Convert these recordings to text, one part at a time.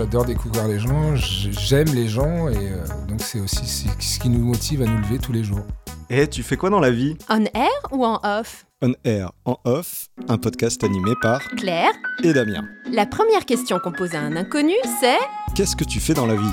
J'adore découvrir les gens, j'aime les gens et euh, donc c'est aussi ce qui nous motive à nous lever tous les jours. Et tu fais quoi dans la vie? On air ou en off? On air, en off, un podcast animé par Claire et Damien. La première question qu'on pose à un inconnu, c'est Qu'est-ce que tu fais dans la vie?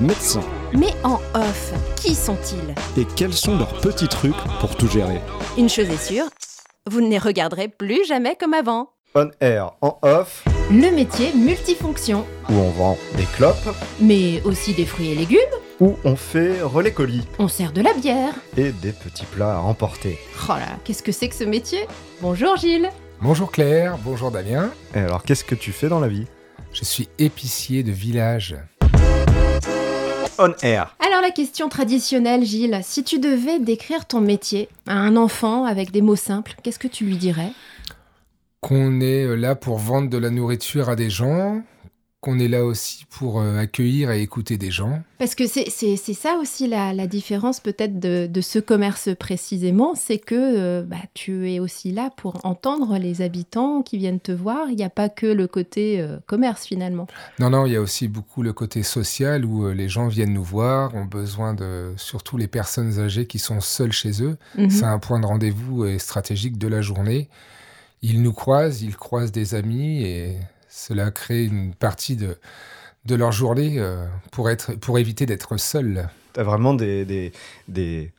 médecins. Mais en off, qui sont-ils? Et quels sont leurs petits trucs pour tout gérer? Une chose est sûre, vous ne les regarderez plus jamais comme avant. On air, en off. Le métier multifonction. Où on vend des clopes. Mais aussi des fruits et légumes. Où on fait relais colis. On sert de la bière. Et des petits plats à emporter. Oh là, qu'est-ce que c'est que ce métier? Bonjour Gilles. Bonjour Claire, bonjour Damien. Et alors, qu'est-ce que tu fais dans la vie? Je suis épicier de village. On air. Alors la question traditionnelle, Gilles, si tu devais décrire ton métier à un enfant avec des mots simples, qu'est-ce que tu lui dirais? Qu'on est là pour vendre de la nourriture à des gens, qu'on est là aussi pour euh, accueillir et écouter des gens. Parce que c'est ça aussi la, différence peut-être de, ce commerce précisément, c'est que euh, bah, tu es aussi là pour entendre les habitants qui viennent te voir. Il n'y a pas que le côté euh, commerce finalement. Non, non, il y a aussi beaucoup le côté social où les gens viennent nous voir, ont besoin de, surtout les personnes âgées qui sont seules chez eux. Mhm. C'est un point de rendez-vous stratégique de la journée. Ils nous croisent, ils croisent des amis et cela crée une partie de, de leur journée euh, pour, être, pour éviter d'être seul. Tu as vraiment des, des, des,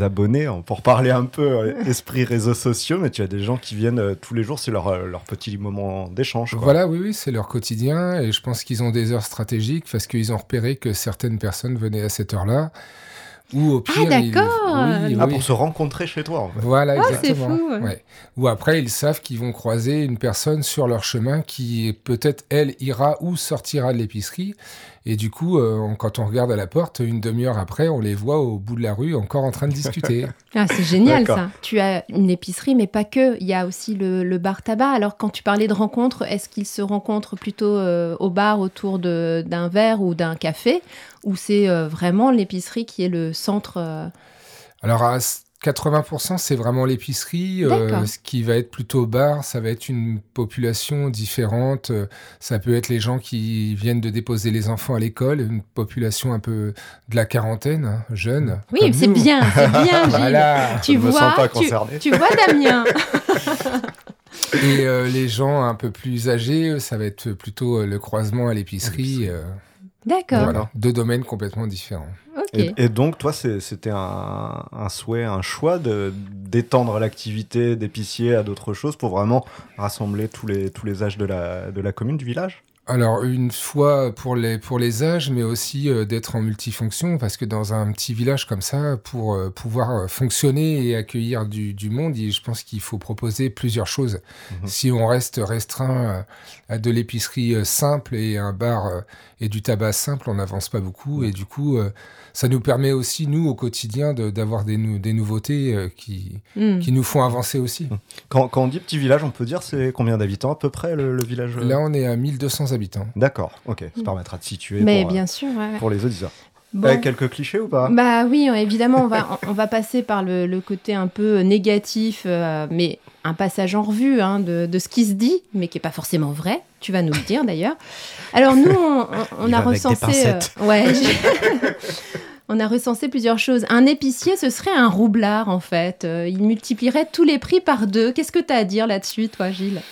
abonnés, hein, pour parler un peu euh, esprit réseaux sociaux, mais tu as des gens qui viennent euh, tous les jours, c'est leur, leur petit moment d'échange. Voilà, oui, oui, c'est leur quotidien et je pense qu'ils ont des heures stratégiques parce qu'ils ont repéré que certaines personnes venaient à cette heure-là. Ou au pire, ah d'accord. ah, pour se rencontrer chez toi. En fait. Voilà, ah, exactement. Fou, ouais. Ou après, ils savent qu'ils vont croiser une personne sur leur chemin qui peut-être elle ira ou sortira de l'épicerie et du coup, euh, quand on regarde à la porte, une demi-heure après, on les voit au bout de la rue encore en train de discuter. ah, c'est génial ça. Tu as une épicerie, mais pas que. Il y a aussi le, bar tabac. Alors, quand tu parlais de rencontres, est-ce qu'ils se rencontrent plutôt euh, au bar autour d'un verre ou d'un café Ou c'est euh, vraiment l'épicerie qui est le centre Alors, à 80% c'est vraiment l'épicerie. Euh, ce qui va être plutôt bar, ça va être une population différente. Euh, ça peut être les gens qui viennent de déposer les enfants à l'école, une population un peu de la quarantaine, hein, jeune. Oui, c'est bien, c'est bien. voilà. Tu vois, tu, vois Damien. Et euh, les gens un peu plus âgés, ça va être plutôt le croisement à l'épicerie. D'accord. Voilà, deux domaines complètement différents. Et, donc, toi, c'était un, souhait, un choix d'étendre l'activité d'épicier à d'autres choses pour vraiment rassembler tous les, tous les âges de la, de la commune, du village? Alors une fois pour les pour les âges, mais aussi euh, d'être en multifonction, parce que dans un petit village comme ça, pour euh, pouvoir euh, fonctionner et accueillir du, du monde, je pense qu'il faut proposer plusieurs choses. Mhm. Si on reste restreint à de l'épicerie simple et un bar et du tabac simple, on n'avance pas beaucoup, et du coup ça nous permet aussi, nous, au quotidien, d'avoir des, des nouveautés euh, qui, hmm. qui nous font avancer aussi. Hmm. Quand, quand, on dit petit village, on peut dire c'est combien d'habitants à peu près le, village euh Là, on est à 1200 habitants. D'accord, ok. Ça hmm. permettra de situer Mais pour, bien sûr, pour les auditeurs. Bon. quelques clichés ou pas? Bah oui, évidemment, on va, on va passer par le, le côté un peu négatif, euh, mais un passage en revue hein, de, de, ce qui se dit, mais qui n'est pas forcément vrai. Tu vas nous le dire d'ailleurs. Alors nous, on, on, a recensé... ouais, on a recensé plusieurs choses. Un épicier, ce serait un roublard, en fait. Euh, il multiplierait tous les prix par deux. Qu'est-ce que tu as à dire là-dessus, toi, Gilles?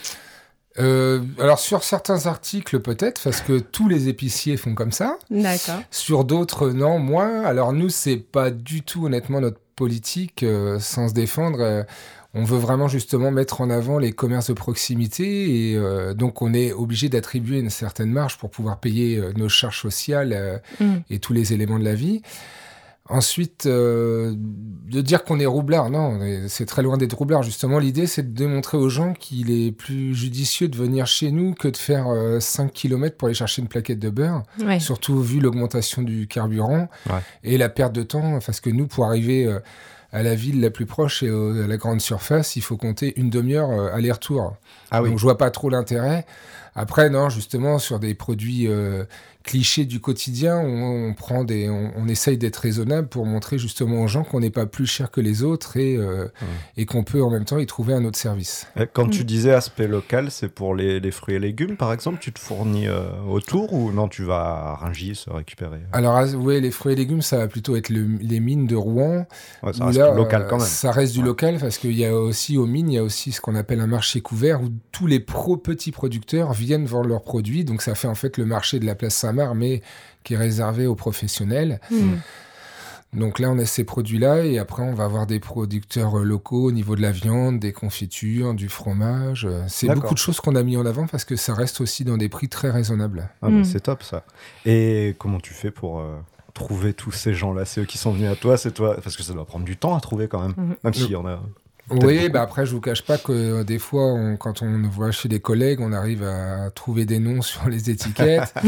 Euh, alors sur certains articles peut-être parce que tous les épiciers font comme ça. D'accord. Sur d'autres non, moins. Alors nous c'est pas du tout honnêtement notre politique euh, sans se défendre on veut vraiment justement mettre en avant les commerces de proximité et euh, donc on est obligé d'attribuer une certaine marge pour pouvoir payer euh, nos charges sociales euh, mm. et tous les éléments de la vie. Ensuite, euh, de dire qu'on est roublard, non, c'est très loin d'être roublard. Justement, l'idée, c'est de démontrer aux gens qu'il est plus judicieux de venir chez nous que de faire 5 km pour aller chercher une plaquette de beurre. Ouais. Surtout vu l'augmentation du carburant Ouais. et la perte de temps. Parce que nous, pour arriver euh, à la ville la plus proche et à la grande surface, il faut compter une demi-heure euh, aller-retour. Ah oui. Donc je vois pas trop l'intérêt. Après, non, justement, sur des produits euh, clichés du quotidien, on, on prend des, on, on essaye d'être raisonnable pour montrer justement aux gens qu'on n'est pas plus cher que les autres et, euh, et qu'on peut en même temps y trouver un autre service. Quand tu Mm. disais aspect local, c'est pour les, les fruits et légumes, par exemple, tu te fournis euh, autour ou non, tu vas à Rungis se récupérer? Alors, oui, les fruits et légumes, ça va plutôt être le- les mines de Rouen. Ouais, ça reste là, local quand même. Ça reste du Ouais. local parce qu'il y a aussi aux mines, il y a aussi ce qu'on appelle un marché couvert où tous les pro petits producteurs viennent vendre leurs produits. Donc ça fait en fait le marché de la place Saint-Marc, mais qui est réservé aux professionnels. Hmm. Donc là, on a ces produits-là et après, on va avoir des producteurs euh, locaux au niveau de la viande, des confitures, du fromage. Euh, C'est beaucoup de choses qu'on a mis en avant parce que ça reste aussi dans des prix très raisonnables. Ah, bah, Mm. C'est top ça. Et comment tu fais pour euh, trouver tous ces gens-là? C'est eux qui sont venus à toi, c'est toi Parce que ça doit prendre du temps à trouver quand même. Mhm. Même s'il y en a. Oui, bah après, je vous cache pas que euh, des fois, on- quand on voit chez des collègues, on arrive à trouver des noms sur les étiquettes.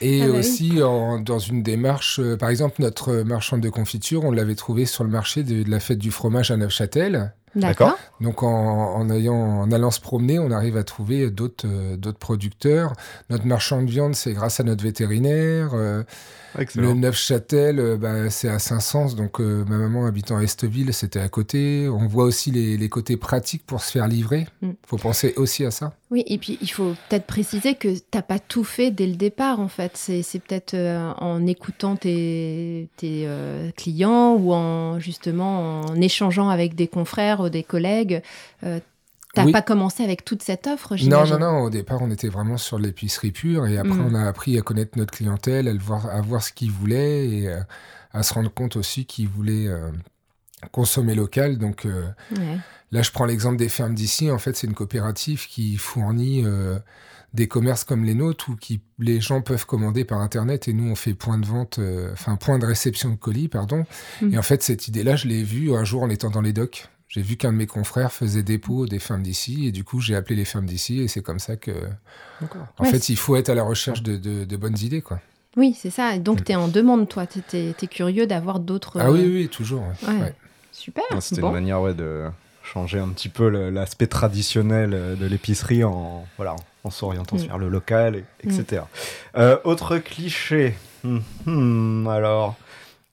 Et Ah bah oui. aussi, en- dans une démarche, euh, par exemple, notre marchande de confiture, on l'avait trouvé sur le marché de, de la fête du fromage à Neufchâtel. D'accord. Donc, en, en, ayant, en allant se promener, on arrive à trouver d'autres euh, d'autres producteurs. Notre marchand de viande, c'est grâce à notre vétérinaire. Euh, le. Neufchâtel, euh, bah, c'est à Saint-Saëns, donc euh, ma maman habitant à Esteville, c'était à côté. On voit aussi les, les côtés pratiques pour se faire livrer. Mm. faut penser aussi à ça. Oui, et puis il faut peut-être préciser que t'as pas tout fait dès le départ en fait. C'est c'est peut-être euh, en écoutant tes, tes euh, clients ou en justement en échangeant avec des confrères ou des collègues. Euh, T'as Oui. pas commencé avec toute cette offre, Non, non, non. Au départ, on était vraiment sur l'épicerie pure. Et après, Mm. on a appris à connaître notre clientèle, à, le voir, à voir ce qu'ils voulaient et euh, à se rendre compte aussi qu'ils voulaient euh, consommer local. Donc euh, Ouais. là, je prends l'exemple des fermes d'ici. En fait, c'est une coopérative qui fournit euh, des commerces comme les nôtres où qui, les gens peuvent commander par Internet et nous, on fait point de vente, euh, enfin, point de réception de colis, pardon. Mm. Et en fait, cette idée-là, je l'ai vue un jour en étant dans les docks. J'ai vu qu'un de mes confrères faisait dépôt des fermes d'ici et du coup j'ai appelé les fermes d'ici et c'est comme ça que en Ouais, fait il faut être à la recherche de, de- de bonnes idées quoi. Oui, c'est ça. Et Donc tu es en demande, toi. Tu es, curieux d'avoir d'autres. Ah oui euh, oui, toujours. ouais. Ouais. Ouais. Super. C'était Bon. une manière ouais, de changer un petit peu l'aspect traditionnel euh, de l'épicerie en, voilà, en s'orientant Mm. vers le local, et- etc. Euh, autre cliché. Hum, hum, alors,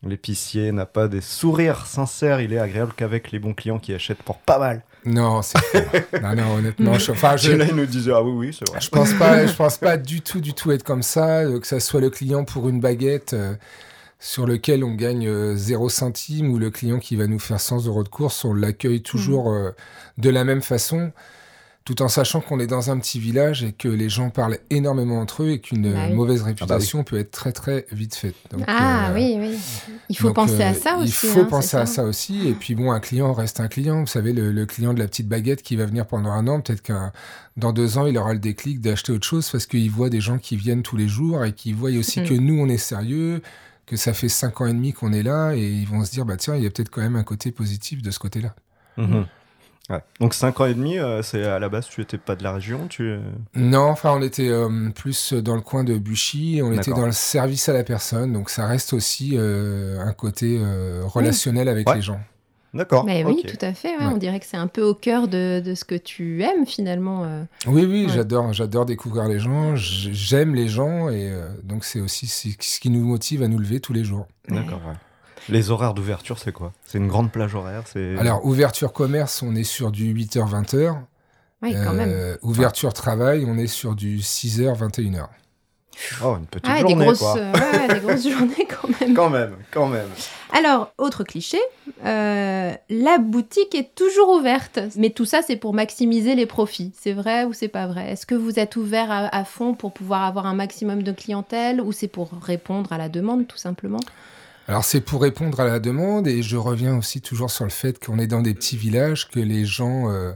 l'épicier n'a pas des sourires sincères, il est agréable qu'avec les bons clients qui achètent pour pas mal. Non, c'est non non honnêtement, je, enfin je, là, il nous disait Ah oui, oui, c'est vrai. je pense pas je pense pas du tout du tout être comme ça, euh, que ça soit le client pour une baguette euh, sur lequel on gagne euh, 0 centime ou le client qui va nous faire 100 euros de course, on l'accueille toujours euh, de la même façon, tout en sachant qu'on est dans un petit village et que les gens parlent énormément entre eux et qu'une Bah euh, oui. mauvaise réputation peut être très très vite faite. Donc, Ah euh, oui, oui. Il faut donc, penser euh, à ça aussi. Il faut hein, penser à ça aussi. Et puis bon, un client reste un client. Vous savez, le, le client de la petite baguette qui va venir pendant un an, peut-être qu'un dans deux ans, il aura le déclic d'acheter autre chose parce qu'il voit des gens qui viennent tous les jours et qui voient aussi Mm. que nous, on est sérieux, que ça fait cinq ans et demi qu'on est là et ils vont se dire, bah tiens, il y a peut-être quand même un côté positif de ce côté-là. Mhm. Ouais. Donc 5 ans et demi, euh, c'est à la base, tu étais pas de la région tu... Non, enfin, on était euh, plus dans le coin de Buchy, on était dans le service à la personne, donc ça reste aussi euh, un côté euh, relationnel avec Ouais. les gens. D'accord. Mais oui, tout à fait. ouais. Ouais. On dirait que c'est un peu au cœur de, de ce que tu aimes finalement. euh. Oui, oui, Ouais. j'adore, j'adore découvrir les gens, j'aime les gens et euh, donc c'est aussi ce ce qui nous motive à nous lever tous les jours. D'accord, ouais. Les horaires d'ouverture, c'est quoi? C'est une grande plage horaire c'est... Alors, ouverture commerce, on est sur du 8h-20h. Oui, quand même. Euh, ouverture travail, on est sur du 6h-21h. Oh, une petite Ah, des journée, grosses, quoi. euh, ouais, des grosses journées quand même. Quand même, quand même. Alors, autre cliché, euh, la boutique est toujours ouverte. Mais tout ça, c'est pour maximiser les profits. C'est vrai ou c'est pas vrai? Est-ce que vous êtes ouvert à, à fond pour pouvoir avoir un maximum de clientèle ou c'est pour répondre à la demande tout simplement? Alors, c'est pour répondre à la demande et je reviens aussi toujours sur le fait qu'on est dans des petits villages, que les gens euh,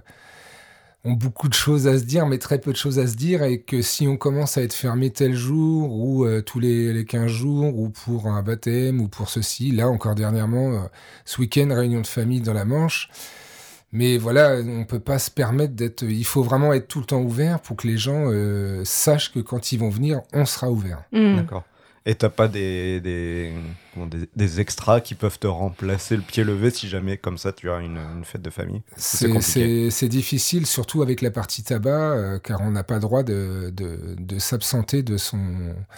ont beaucoup de choses à se dire, mais très peu de choses à se dire, et que si on commence à être fermé tel jour, ou euh, tous les, les 15 jours, ou pour un baptême, ou pour ceci, là encore dernièrement, euh, ce week-end, réunion de famille dans la Manche, mais voilà, on peut pas se permettre d'être. Il faut vraiment être tout le temps ouvert pour que les gens euh, sachent que quand ils vont venir, on sera ouvert. Mm. D'accord. Et t'as pas des, des, comment, des, des extras qui peuvent te remplacer le pied levé si jamais, comme ça, tu as une, une fête de famille? C'est difficile, surtout avec la partie tabac, euh, car on n'a pas le droit de, de, de s'absenter de son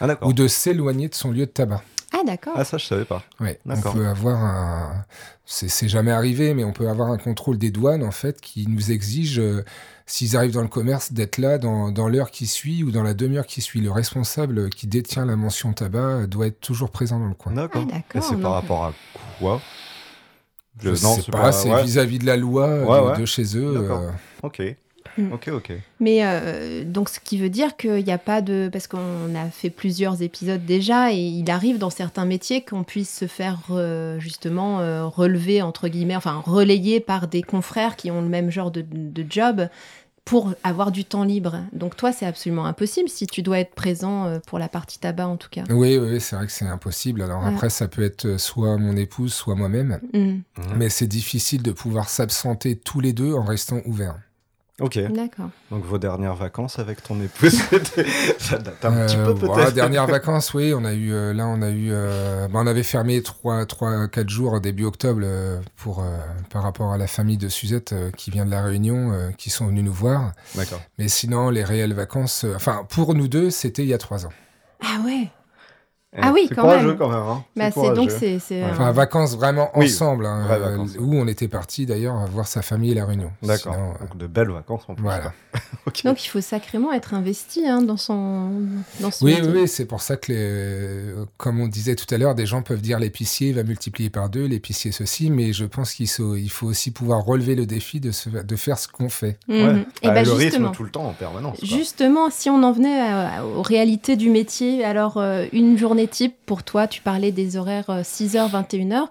Ah, ou de s'éloigner de son lieu de tabac. Ah, d'accord. Ah, ça, je savais pas. Ouais, on peut avoir un. C'est c'est jamais arrivé, mais on peut avoir un contrôle des douanes en fait qui nous exige, euh, s'ils arrivent dans le commerce, d'être là dans, dans l'heure qui suit ou dans la demi-heure qui suit. Le responsable qui détient la mention tabac doit être toujours présent dans le coin. D'accord. Ah, c'est par rapport à quoi Je non, sais c'est pas, pas- c'est ouais. vis-à-vis de la loi Ouais, de, ouais. de chez eux. D'accord. euh, Ok. Mm. Ok, ok. Mais euh, donc, ce qui veut dire qu'il n'y a pas de. Parce qu'on a fait plusieurs épisodes déjà, et il arrive dans certains métiers qu'on puisse se faire euh, justement euh, relever, entre guillemets, enfin relayer par des confrères qui ont le même genre de, de job pour avoir du temps libre. Donc, toi, c'est absolument impossible si tu dois être présent euh, pour la partie tabac, en tout cas. Oui, oui, c'est vrai que c'est impossible. Alors Ouais. après, ça peut être soit mon épouse, soit moi-même. Mm. Mhm. Mais c'est difficile de pouvoir s'absenter tous les deux en restant ouverts. Ok. D'accord. Donc vos dernières vacances avec ton épouse, ça date un petit Euh, peu peut-être. dernières vacances, oui, on a eu euh, là, on a eu, euh, bah, on avait fermé 3 trois, 4 jours début octobre euh, pour euh, par rapport à la famille de Suzette euh, qui vient de la Réunion, euh, qui sont venus nous voir. D'accord. Mais sinon, les réelles vacances, euh, enfin pour nous deux, c'était il y a 3 ans. Ah ouais Ah oui, c'est quand courageux même. quand même. Hein. bah, C'est donc, c'est. Ouais. euh, Enfin, vacances vraiment Oui, ensemble, hein, euh, vacances. où on était parti d'ailleurs voir sa famille et la Réunion. D'accord. Sinon, euh, Donc de belles vacances en plus. voilà. Donc, il faut sacrément être investi hein, dans son. Dans ce Oui, métier. oui, oui, c'est pour ça que, les- comme on disait tout à l'heure, des gens peuvent dire l'épicier va multiplier par deux, l'épicier ceci, mais je pense qu'il faut, il faut aussi pouvoir relever le défi de, se- de faire ce qu'on fait. Mhm. Ouais. Et Bah, bah, le justement. rythme tout le temps en permanence. quoi. Justement, si on en venait à- aux réalités du métier, alors euh, une journée type pour toi, tu parlais des horaires euh, 6h, 21h.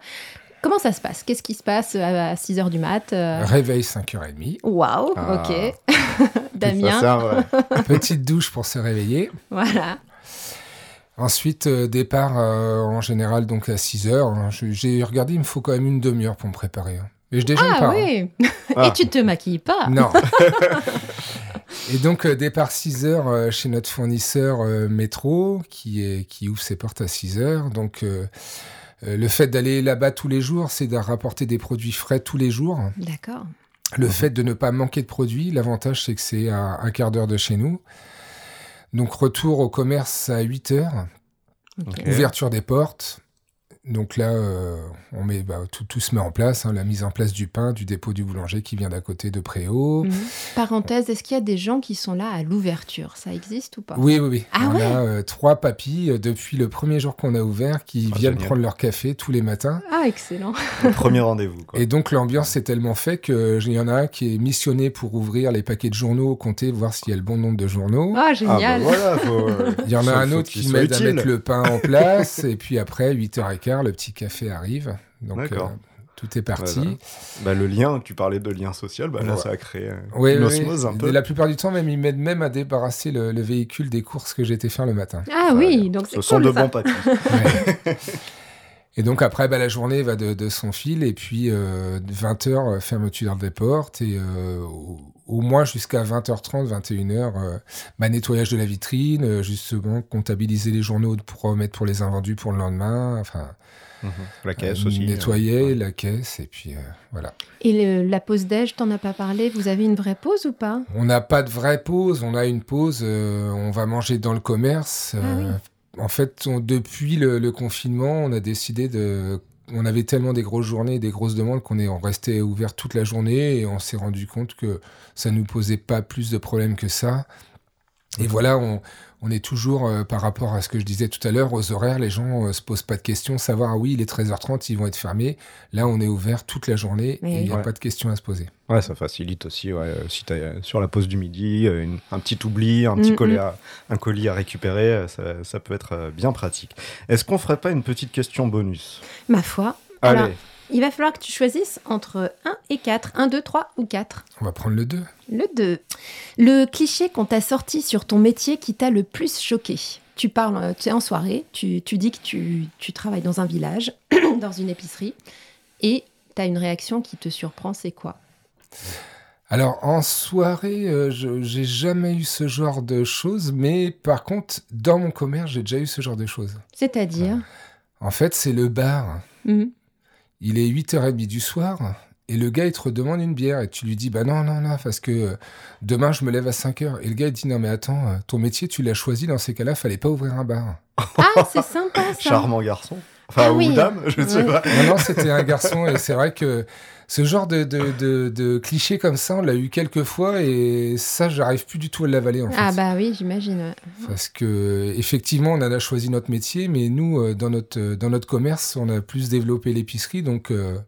Comment ça se passe? Qu'est-ce qui se passe à 6h du mat euh, Réveil 5h30, Waouh, Ah. ok. Ça, Damien, un vrai. petite douche pour se réveiller. voilà. Ensuite, euh, départ euh, en général donc à 6h. J'ai regardé, il me faut quand même une demi-heure pour me préparer. hein. Et je déjeune Ah pas. hein. oui Ah. Et tu te maquilles pas? Non. Et donc, euh, départ 6 heures euh, chez notre fournisseur euh, Métro, qui, est, qui ouvre ses portes à 6 heures. Donc, euh, euh, le fait d'aller là-bas tous les jours, c'est de rapporter des produits frais tous les jours. D'accord. Le fait de ne pas manquer de produits, l'avantage, c'est que c'est à un quart d'heure de chez nous. Donc, retour au commerce à 8 heures, ouverture des portes. Donc là, euh, on met, bah, tout, tout se met en place, hein, la mise en place du pain, du dépôt du boulanger qui vient d'à côté de Préau. Mhm. Parenthèse, est-ce qu'il y a des gens qui sont là à l'ouverture? Ça existe ou pas? Oui, oui, oui. Ah on ouais? a euh, trois papis euh, depuis le premier jour qu'on a ouvert qui Ah, viennent génial. prendre leur café tous les matins. Ah, excellent. Le premier rendez-vous. Quoi. Et donc l'ambiance est tellement fait qu'il y en a un qui est missionné pour ouvrir les paquets de journaux, compter, voir s'il y a le bon nombre de journaux. Ah, Ah, bah génial. voilà, faut, euh, Il y en a un autre qui m'aide à mettre le pain en place. et puis après, 8h15, le petit café arrive. Donc D'accord. euh, tout est parti. Voilà. Bah, le lien, tu parlais de lien social, bah, là Ouais. ça a créé euh, Oui, une oui, un peu. La plupart du temps, même, ils m'aident même à débarrasser le, le véhicule des courses que j'étais faire le matin. Ah oui, donc c'est Ce sont de ça. bons papis. Ouais. Et donc après, bah, la journée va de, de son fil et puis 20h, fermeture des portes et euh, au, au moins jusqu'à 20h30, 21h, euh, bah, nettoyage de la vitrine, euh, justement comptabiliser les journaux pour remettre pour les invendus pour le lendemain, enfin Mhm. La caisse euh, aussi. nettoyer ouais. la caisse et puis euh, voilà. Et le- la pause déj, t'en as pas parlé Vous avez une vraie pause ou pas? On n'a pas de vraie pause, on a une pause, euh, on va manger dans le commerce. Ah euh, En fait, on- depuis le, le confinement, on a décidé de... On avait tellement des grosses journées, des grosses demandes qu'on est on restait ouvert toute la journée et on s'est rendu compte que ça nous posait pas plus de problèmes que ça. Et voilà, on, on est toujours, euh, par rapport à ce que je disais tout à l'heure, aux horaires, les gens euh, se posent pas de questions, savoir, ah oui, il est 13h30, ils vont être fermés. Là, on est ouvert toute la journée et il n'y a ouais. pas de questions à se poser. Ouais, ça facilite aussi. Ouais, euh, si t'as euh, sur la pause du midi, euh, une- un petit oubli, un Mm, petit mm. colis à, un colis à récupérer, euh, ça, ça peut être euh, bien pratique. Est-ce qu'on ferait pas une petite question bonus? Ma foi. Alors, Allez, Il va falloir que tu choisisses entre 1 et 4. 1, 2, 3 ou 4. On va prendre le 2. Le 2. Le cliché qu'on t'a sorti sur ton métier qui t'a le plus choqué. Tu parles, euh, tu es en soirée, tu, tu dis que tu, tu travailles dans un village, dans une épicerie, et tu as une réaction qui te surprend, c'est quoi? Alors, en soirée, euh, je j'ai jamais eu ce genre de choses, mais par contre, dans mon commerce, j'ai déjà eu ce genre de choses. C'est-à-dire? En fait, c'est le bar. Mhm. Il est 8h30 du soir, et le gars, il te redemande une bière, et tu lui dis, bah non, non, non, parce que euh, demain, je me lève à 5h. Et le gars, il dit, non, mais attends, euh, ton métier, tu l'as choisi, dans ces cas-là, fallait pas ouvrir un bar. Ah, c'est sympa ça. Charmant garçon. Enfin, Ah ou oui. dame, je ne sais pas. Non, non, c'était un garçon, et c'est vrai que ce genre de, de, de, de cliché comme ça, on l'a eu quelques fois, et ça, j'arrive plus du tout à l'avaler, en fait. Ah bah oui, j'imagine. ouais. Parce que effectivement, on en a choisi notre métier, mais nous, euh, dans notre euh, dans notre commerce, on a plus développé l'épicerie, donc euh,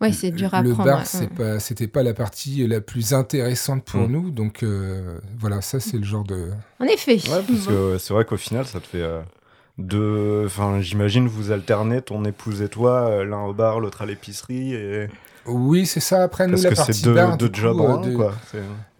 Ouais, c'est dur à le prendre. bar, ouais. c'est pas, c'était pas la partie la plus intéressante pour Mm. nous, donc euh, voilà, ça c'est le genre de. En effet. Ouais, parce que c'est vrai qu'au final, ça te fait euh, deux. Enfin, j'imagine vous alternez, ton épouse et toi, l'un au bar, l'autre à l'épicerie. Et... Oui, c'est ça. Après, nous, Parce la que partie c'est deux, bar, deux du jobs coup, en euh, de- quoi.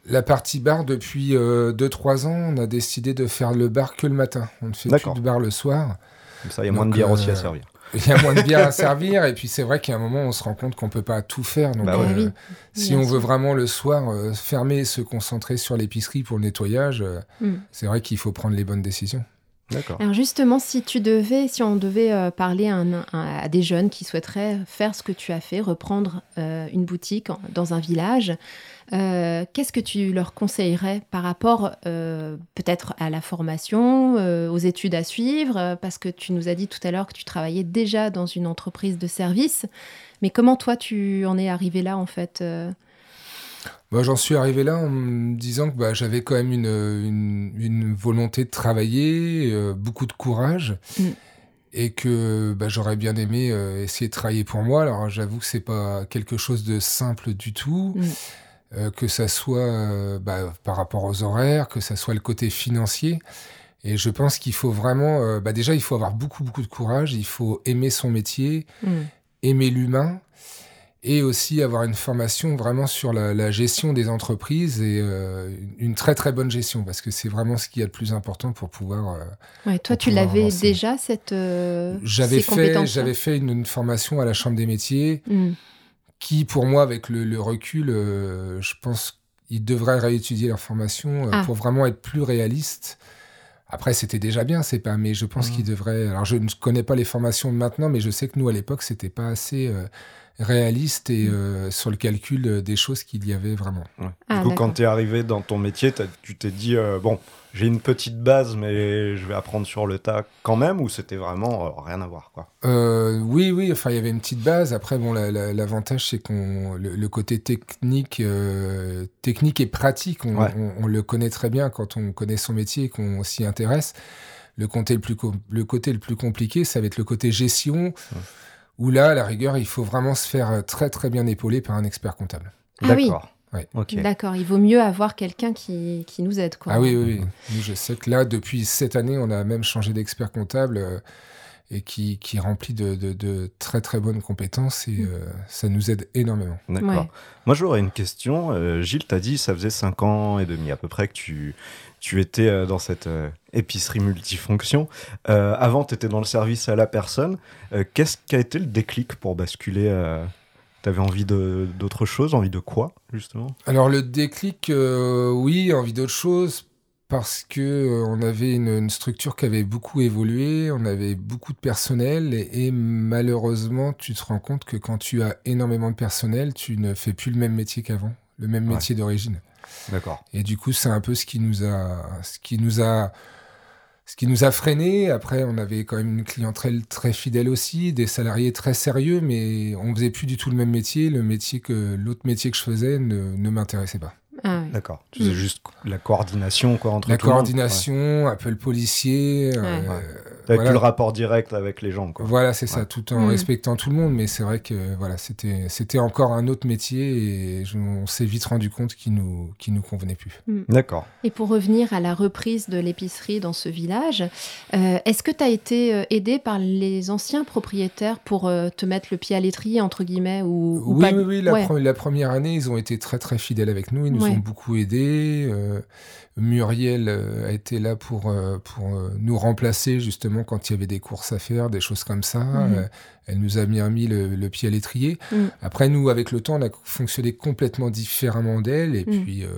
La partie bar depuis 2-3 ans, on a décidé de faire le bar que le matin. On ne fait plus de bar le soir. Comme ça, il y a moins de bière euh, aussi à servir. Il y a moins de bière à servir, et puis c'est vrai qu'à un moment, on se rend compte qu'on peut pas tout faire. Donc, Bah ouais. Ah oui, Si bien on sûr. veut vraiment le soir euh, fermer et se concentrer sur l'épicerie pour le nettoyage, euh, Mm. c'est vrai qu'il faut prendre les bonnes décisions. Alors justement, si tu devais, si on devait euh, parler à, des jeunes qui souhaiteraient faire ce que tu as fait, reprendre euh, une boutique dans un village, euh, qu'est-ce que tu leur conseillerais par rapport peut-être à la formation, aux études à suivre? Parce que tu nous as dit tout à l'heure que tu travaillais déjà dans une entreprise de service. Mais comment toi, tu en es arrivé là en fait Moi, j'en suis arrivé là en me disant que bah, j'avais quand même une, une, une volonté de travailler, euh, beaucoup de courage, Mm. et que bah, j'aurais bien aimé euh, essayer de travailler pour moi. Alors, j'avoue que c'est pas quelque chose de simple du tout. Mm. euh, que ça soit bah, par rapport aux horaires, que ça soit le côté financier. Et je pense qu'il faut vraiment, bah déjà, il faut avoir beaucoup, beaucoup de courage, il faut aimer son métier, Mm. aimer l'humain, et aussi avoir une formation vraiment sur la, la gestion des entreprises et euh, une très, très bonne gestion, parce que c'est vraiment ce qu'il y a de plus important pour pouvoir... euh, Ouais, toi, tu l'avais déjà cette euh, J'avais fait, j'avais fait une, une formation à la Chambre des métiers, Mm. qui, pour moi, avec le, le recul, euh, je pense qu'ils devraient réétudier leur formation euh, Ah. pour vraiment être plus réalistes. Après, c'était déjà bien, c'est pas, mais je pense Mhm. qu'ils devraient. Alors, je ne connais pas les formations de maintenant, mais je sais que nous, à l'époque, c'était pas assez réaliste et euh, sur le calcul euh, des choses qu'il y avait vraiment. Ouais. Ah, du coup, d'accord. quand tu es arrivé dans ton métier, tu t'es dit, euh, bon, j'ai une petite base, mais je vais apprendre sur le tas quand même, ou c'était vraiment euh, rien à voir, quoi? Euh, oui, oui, enfin, il y avait une petite base. Après, bon, la- la- l'avantage, c'est qu'on le, le côté technique, euh, technique et pratique, on, Ouais. on- on le connaît très bien quand on connaît son métier et qu'on s'y intéresse. Le côté le plus le côté le plus compliqué, ça va être le côté gestion, où là, à la rigueur, il faut vraiment se faire euh, très très bien épauler par un expert comptable. Ah oui. D'accord. Ouais. Ok. D'accord, il vaut mieux avoir quelqu'un qui, qui nous aide. Quoi. Ah oui, oui, oui. Nous, je sais que là, depuis cette année, on a même changé d'expert comptable euh, et qui, qui est rempli de, de- de très très bonnes compétences et Mm. euh, ça nous aide énormément. D'accord. Ouais. Moi, j'aurais une question. Euh, Gilles, t'as dit, ça faisait 5 ans et demi à peu près que tu, tu étais euh, dans cette euh, épicerie multifonction. Euh, avant, tu étais dans le service à la personne. Euh, Qu'est-ce qui a été le déclic pour basculer T'avais envie de- d'autre chose Envie de quoi, justement? Alors le déclic, euh, oui, envie d'autre chose parce que euh, on avait une, une structure qui avait beaucoup évolué, on avait beaucoup de personnel et, et malheureusement tu te rends compte que quand tu as énormément de personnel, tu ne fais plus le même métier qu'avant, le même Ouais. métier d'origine. D'accord. Et du coup c'est un peu ce qui nous a, ce qui nous a, ce qui nous a freiné. Après on avait quand même une clientèle très fidèle aussi, des salariés très sérieux, mais on faisait plus du tout le même métier. Le métier que l'autre métier que je faisais ne, ne m'intéressait pas. Ah oui. D'accord. Tu faisais Mm. juste la coordination quoi, entre La tout le monde. coordination, un peu le policier. euh, Ouais. T'avais voilà. plus le rapport direct avec les gens, quoi. Voilà, c'est ça, tout en Mm. respectant tout le monde, mais c'est vrai que voilà, c'était c'était encore un autre métier et je- on s'est vite rendu compte qu'il nous qu'il nous convenait plus. D'accord. Et pour revenir à la reprise de l'épicerie dans ce village, euh, est-ce que tu as été euh, aidé par les anciens propriétaires pour euh, te mettre le pied à l'étrier, entre guillemets ou, ou Oui, pas oui, oui. La, Ouais. pre- la première année, ils ont été très très fidèles avec nous. Ils nous Ouais. ont beaucoup aidés. Euh, Muriel euh, a été là pour euh, pour euh, nous remplacer justement quand il y avait des courses à faire, des choses comme ça. Mhm. Elle nous a bien mis le, le pied à l'étrier. Mhm. Après, nous, avec le temps, on a fonctionné complètement différemment d'elle et Mhm. puis. euh,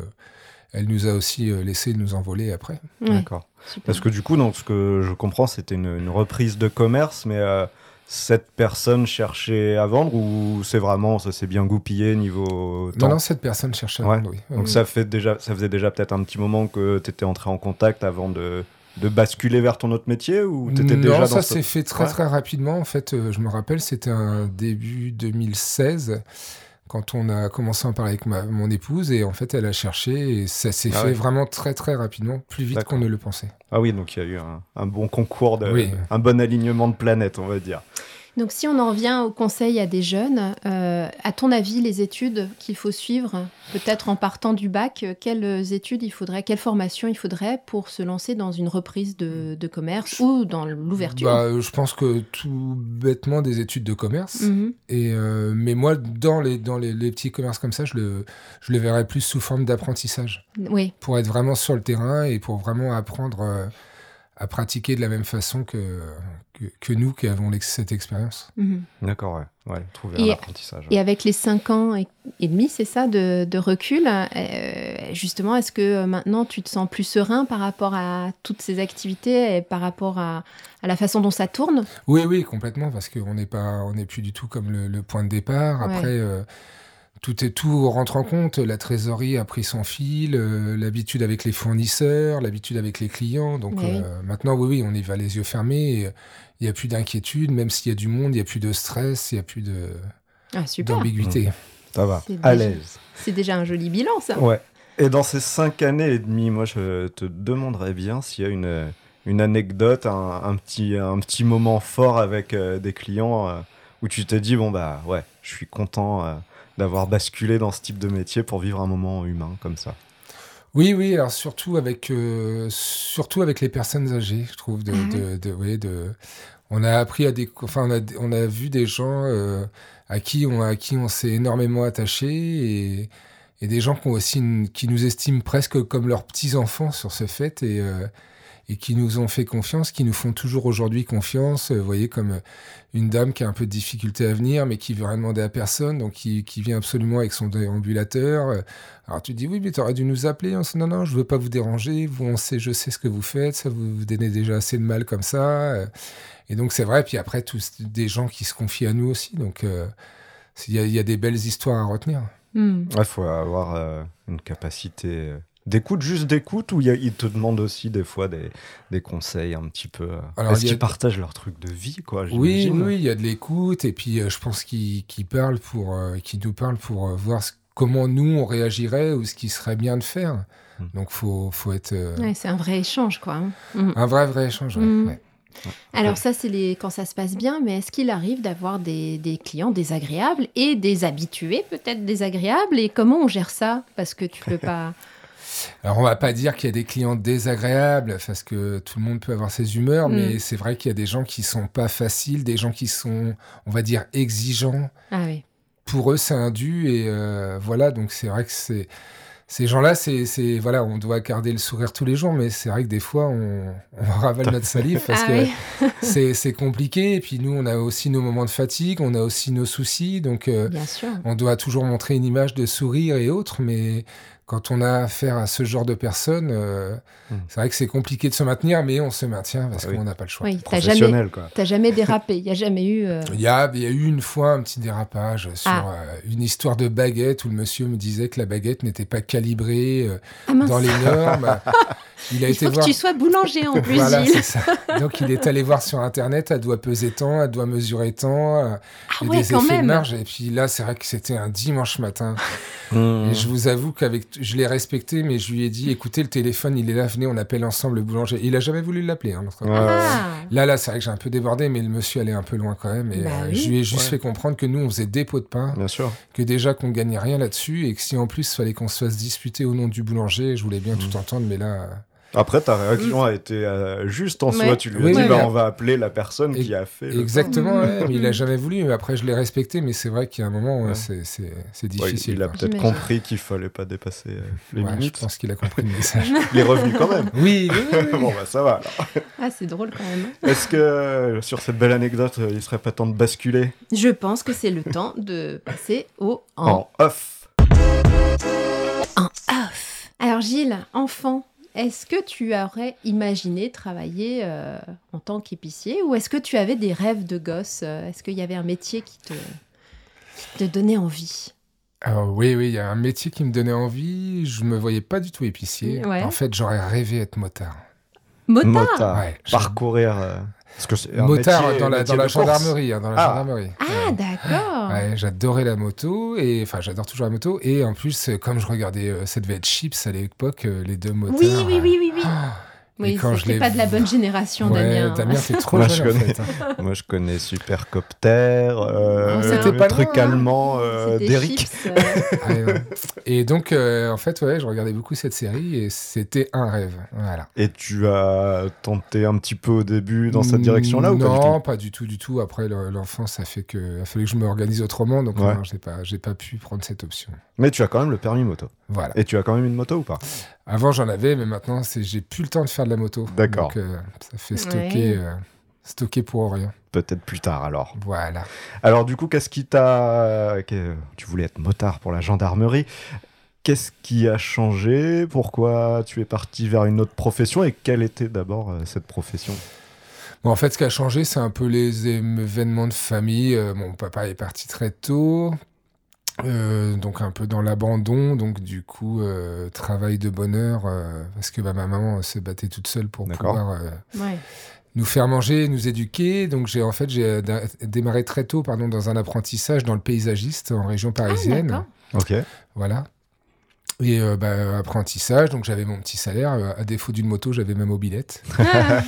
elle nous a aussi laissé nous envoler après. D'accord. Parce que du coup, donc, ce que je comprends, c'était une, une reprise de commerce, mais euh, cette personne cherchait à vendre ou c'est vraiment, ça s'est bien goupillé niveau temps Non, non, cette personne cherche à Ouais. vendre, oui. Donc ça, fait déjà, ça faisait déjà peut-être un petit moment que tu étais entré en contact avant de, de basculer vers ton autre métier ou tu étais non, déjà dans ça ce- s'est fait très Ouais. très rapidement. En fait, euh, je me rappelle, c'était un début 2016 quand on a commencé à en parler avec ma, mon épouse et en fait, elle a cherché et ça s'est Ah fait ouais. vraiment très très rapidement, plus vite qu'on ne le pensait. Ah oui, donc il y a eu un, un bon concours, de, Oui. un bon alignement de planètes, on va dire. Donc si on en revient au conseil à des jeunes, euh, à ton avis, les études qu'il faut suivre, peut-être en partant du bac, quelles études il faudrait, quelle formation il faudrait pour se lancer dans une reprise de, de commerce ou dans l'ouverture Bah, je pense que tout bêtement des études de commerce. Mhm. Et euh, mais moi, dans les dans les, les petits commerces comme ça, je le je le verrais plus sous forme d'apprentissage. Oui, pour être vraiment sur le terrain et pour vraiment apprendre euh, à pratiquer de la même façon que, que, que nous qui avons cette expérience. Mhm. D'accord, ouais. ouais trouver Et- un apprentissage. Et avec les 5 ans et, et demi, c'est ça, de, de recul, euh, justement, est-ce que euh, maintenant tu te sens plus serein par rapport à toutes ces activités et par rapport à, à la façon dont ça tourne? Oui, oui, complètement, parce qu'on n'est pas, on n'est plus du tout comme le, le point de départ. Ouais. Après, euh, tout est tout rentre en compte. La trésorerie a pris son fil, euh, l'habitude avec les fournisseurs, l'habitude avec les clients. Donc Oui. euh, maintenant, oui, oui, on y va les yeux fermés. euh, Il n'y a plus d'inquiétude, même s'il y a du monde, il n'y a plus de stress, il n'y a plus de Ah, d'ambiguïté. Ça va, à l'aise. C'est déjà un joli bilan, ça Ouais. Et dans ces cinq années et demie, moi, je te demanderais bien s'il y a une, une anecdote, un, un petit, un petit moment fort avec euh, des clients euh, où tu te dis, bon, bah ouais, je suis content euh, d'avoir basculé dans ce type de métier pour vivre un moment humain comme ça. Oui, oui, alors surtout avec, euh, surtout avec les personnes âgées, je trouve. De, Ah de, de- oui, de, on a appris à des, enfin, on a, on a vu des gens euh, à qui on, à qui on s'est énormément attaché et, et des gens qui, ont aussi une- qui nous estiment presque comme leurs petits enfants sur ce fait et, euh, et qui nous ont fait confiance, qui nous font toujours aujourd'hui confiance. Euh, Vous voyez, comme euh, une dame qui a un peu de difficulté à venir, mais qui veut rien demander à personne, donc qui, qui vient absolument avec son déambulateur. Euh, alors tu dis oui, mais tu aurais dû nous appeler. On dit non, non, je veux pas vous déranger. Vous, on sait, je sais ce que vous faites. Ça vous, vous donnez déjà assez de mal comme ça. Euh, Et donc c'est vrai. Puis après, tous des gens qui se confient à nous aussi. Donc euh, il y, a- il y a des belles histoires à retenir. Hmm. Il faut avoir euh, une capacité euh, d'écoute, juste d'écoute, ou ils te demandent aussi des fois des, des conseils un petit peu. euh, Alors, Est-ce a- qu'ils partagent leur truc de vie, quoi Oui, oui, il y a de l'écoute. Et puis euh, je pense qu'ils qu'ils parlent pour, euh, qu'ils nous parlent pour euh, voir ce- comment nous on réagirait ou ce qui serait bien de faire. Hmm. Donc faut, faut être euh, Ouais, c'est un vrai échange, quoi. hein. Hmm. un vrai, vrai échange. ouais, Mm. ouais. Alors ça, c'est les... quand ça se passe bien, mais est-ce qu'il arrive d'avoir des, des clients désagréables et des habitués peut-être désagréables Et comment on gère ça? Parce que tu peux pas... Alors, on va pas dire qu'il y a des clients désagréables, parce que tout le monde peut avoir ses humeurs, Mm. mais c'est vrai qu'il y a des gens qui sont pas faciles, des gens qui sont, on va dire, exigeants. Ah oui. Pour eux, c'est un dû, et euh, voilà, donc c'est vrai que c'est. Ces gens-là, c'est, c'est- voilà, on doit garder le sourire tous les jours, mais c'est vrai que des fois, on, on ravale notre salive parce ah que oui, c'est, c'est compliqué. Et puis nous, on a aussi nos moments de fatigue, on a aussi nos soucis, donc euh, on doit toujours montrer une image de sourire et autres, mais quand on a affaire à ce genre de personnes, euh, Mm. c'est vrai que c'est compliqué de se maintenir, mais on se maintient parce Ah oui. qu'on n'a pas le choix. Oui, t'as jamais, Professionnel, quoi. t'as jamais dérapé, il n'y a jamais eu... euh, Il y, a, il y a eu une fois un petit dérapage sur Ah. euh, une histoire de baguette où le monsieur me disait que la baguette n'était pas calibrée euh, Ah dans les normes. il a il été faut que voir. tu sois boulanger en plus, voilà, Gilles. c'est ça. Donc il est allé voir sur internet, elle doit peser tant, elle doit mesurer tant, euh, Ah et ouais, des effets de marge. Et puis là, c'est vrai que c'était un dimanche matin. Mmh. Et je vous avoue qu'avec je l'ai respecté, mais je lui ai dit, écoutez, le téléphone, il est là, venez, on appelle ensemble le boulanger. Il a jamais voulu l'appeler. Hein. Ah. Là, là, c'est vrai que j'ai un peu débordé, mais le monsieur allait un peu loin quand même. Et Bah euh, oui. je lui ai juste Ouais. fait comprendre que nous, on faisait des pots de pain, Bien sûr. que déjà qu'on gagnait rien là-dessus, et que si en plus, il fallait qu'on se fasse disputer au nom du boulanger, je voulais bien Mm. tout entendre, mais là. Après, ta réaction a été euh, juste en soi. Tu lui as Oui, dit, oui, bah, on va appeler la personne Et- qui a fait. Exactement, Mm. ouais, mais il a jamais voulu. Après, je l'ai respecté, mais c'est vrai qu'il y a un moment, ouais, Ouais. c'est- difficile. il a peut-être compris qu'il fallait pas dépasser euh, les Ouais, je minutes. pense qu'il a compris le message. Il est revenu quand même. oui, oui, oui, oui. bon, bah ça va. alors. Ah, c'est drôle quand même. Est-ce que euh, sur cette belle anecdote, il serait pas temps de basculer? Je pense que c'est le temps de passer au en, en off en off. Alors Gilles, enfant, est-ce que tu aurais imaginé travailler euh, en tant qu'épicier ou est-ce que tu avais des rêves de gosse euh, Est-ce qu'il y avait un métier qui te, qui te donnait envie? Alors, oui, oui, il y a un métier qui me donnait envie. Je me voyais pas du tout épicier. Ouais. En fait, j'aurais rêvé être motard. Motard? Motard. Ouais, Parcourir. euh, que Motard métier- dans la, dans gendarmerie. hein, dans la Ah. gendarmerie. Ah, Ouais. d'accord. Ouais, j'adorais la moto et enfin j'adore toujours la moto et en plus comme je regardais euh, ça devait être Chips à l'époque euh, les deux motards. Oui, oui, oui, oui, oui. Ah, Oui, c'était l'ai pas de la bonne génération, ouais, Damien. Damien, t'es trop Moi, jeune je en connais. fait. hein. Moi, je connais Supercopter, euh, Oh, c'était le pas truc loin, hein. allemand euh, d'Eric. Euh, Ouais. Et donc euh, en fait ouais je regardais beaucoup cette série et c'était un rêve. Voilà. Et tu as tenté un petit peu au début dans cette direction-là ou pas du Non, tout pas du tout, du tout. Après, le- l'enfance, ça fait que, a fallu que je m'organise autrement, donc Ouais. j'ai pas, j'ai pas pu prendre cette option. Mais tu as quand même le permis moto. Voilà. Et tu as quand même une moto ou pas? Avant, j'en avais, mais maintenant, c'est, j'ai plus le temps de faire de la moto. D'accord. Donc, euh, ça fait stocker, Ouais. euh, stocker pour rien. Peut-être plus tard alors. Voilà. Alors du coup, qu'est-ce qui t'a... que- Tu voulais être motard pour la gendarmerie. Qu'est-ce qui a changé? Pourquoi tu es parti vers une autre profession Et quelle était d'abord euh, cette profession? Bon, en fait, ce qui a changé, c'est un peu les événements de famille. Euh, mon papa est parti très tôt. Euh, donc un peu dans l'abandon, donc du coup euh, travail de bonheur euh, parce que bah, ma maman se battait toute seule pour pouvoir euh, ouais. nous faire manger, nous éduquer. Donc j'ai en fait j'ai démarré très tôt pardon dans un apprentissage dans le paysagiste en région parisienne. d'accord. Ok. voilà. Et euh, bah, apprentissage, donc j'avais mon petit salaire. euh, à défaut d'une moto, j'avais ma mobilette. Ah,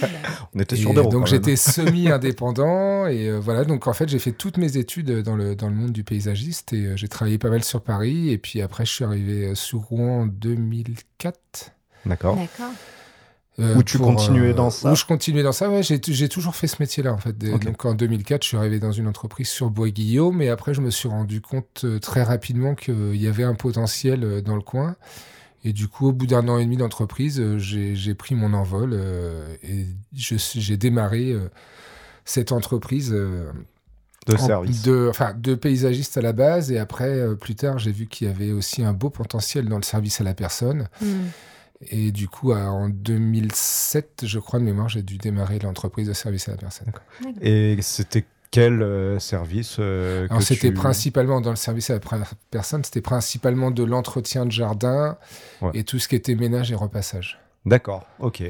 On était sur des ronds, donc j'étais semi-indépendant et euh, voilà. Donc en fait j'ai fait toutes mes études dans le dans le monde du paysagiste et euh, j'ai travaillé pas mal sur Paris. Et puis après je suis arrivé sur Rouen en 2004. D'accord. D'accord. Euh, Où tu continuais dans ça Où je continuais dans ça, ouais. J'ai, toujours fait ce métier-là, en fait. Des- Ok. Donc en 2004, je suis arrivé dans une entreprise sur Bois-Guillaume, mais après, je me suis rendu compte euh, très rapidement qu'il y avait un potentiel euh, dans le coin. Et du coup, au bout d'un an et demi d'entreprise, euh, j'ai, pris mon envol euh, et j'ai démarré euh, cette entreprise euh, De en- service. de, enfin, de paysagiste à la base. Et après, euh, plus tard, j'ai vu qu'il y avait aussi un beau potentiel dans le service à la personne. Hmm. Et du coup, en 2007, je crois de mémoire, j'ai dû démarrer l'entreprise de service à la personne. Et c'était quel euh, service euh, Alors, c'était tu- principalement dans le service à la personne, c'était principalement de l'entretien de jardin Ouais. et tout ce qui était ménage et repassage. D'accord, ok.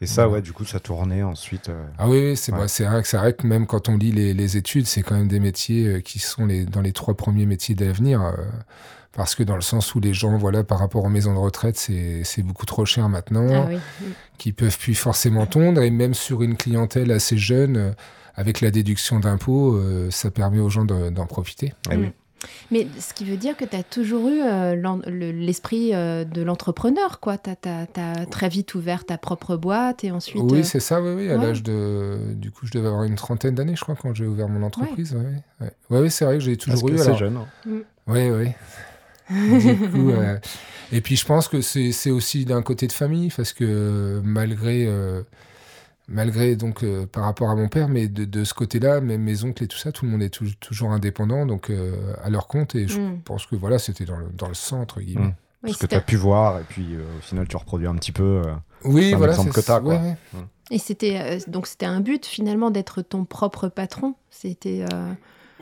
Et ça, ouais, du coup, ça tournait ensuite. euh, Ah oui, c'est Ouais. vrai, c'est vrai, que- même quand on lit les, les études, c'est quand même des métiers euh, qui sont les, dans les trois premiers métiers d'avenir. Parce que dans le sens où les gens, voilà, par rapport aux maisons de retraite, c'est beaucoup trop cher maintenant. Ah oui. qui peuvent plus forcément tondre et même sur une clientèle assez jeune euh, avec la déduction d'impôts euh, ça permet aux gens de- d'en profiter oui. Mm. Mais ce qui veut dire que tu as toujours eu euh, l'esprit euh, de l'entrepreneur, quoi. Tu as, très vite ouvert ta propre boîte et ensuite. oui euh, c'est ça oui, oui à ouais. l'âge de du coup je devais avoir une trentaine d'années je crois quand j'ai ouvert mon entreprise ouais ouais, ouais. ouais, c'est vrai que j'ai Parce toujours que eu c'est alors- jeune. hein. Oui, oui. Du coup, euh, et puis je pense que c'est aussi d'un côté de famille, parce que euh, malgré, euh, malgré donc euh, par rapport à mon père, mais de, de ce côté-là, même mes oncles et tout ça, tout le monde est tou- toujours indépendant, donc euh, à leur compte. Et je Mm. pense que voilà, c'était dans le, dans le sang, entre guillemets. Mm. oui, Ce que tu as pu voir, et puis euh, au final, tu reproduis un petit peu. euh, Oui, voilà. exemple que t'as, quoi. ouais, ouais. Et c'était euh, donc c'était un but finalement d'être ton propre patron. C'était euh,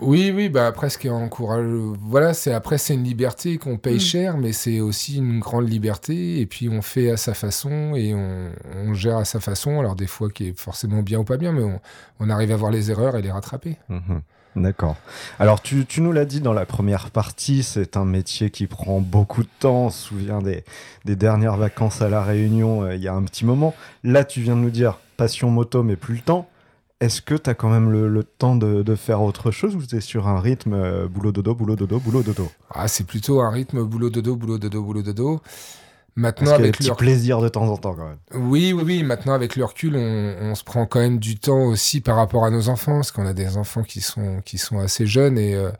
Oui, oui, bah après, ce qui est encourageant, voilà, c'est après, c'est une liberté qu'on paye Mm. cher, mais c'est aussi une grande liberté, et puis on fait à sa façon, et on, on gère à sa façon, alors des fois qui est forcément bien ou pas bien, mais on, on arrive à voir les erreurs et les rattraper. Mhm. D'accord. Alors, tu, tu nous l'as dit dans la première partie, c'est un métier qui prend beaucoup de temps. On se souvient des, des dernières vacances à La Réunion euh, il y a un petit moment. Là, tu viens de nous dire passion moto, mais plus le temps. Est-ce que tu as quand même le, le temps de, de faire autre chose ou tu es sur un rythme euh, boulot dodo, boulot dodo, boulot dodo? Ah, c'est plutôt un rythme boulot dodo, boulot dodo, boulot dodo. Maintenant, Parce avec le plaisirs de temps en temps quand même. Oui, oui, oui. Maintenant, avec le recul, on, on se prend quand même du temps aussi par rapport à nos enfants, parce qu'on a des enfants qui sont, qui sont assez jeunes et euh,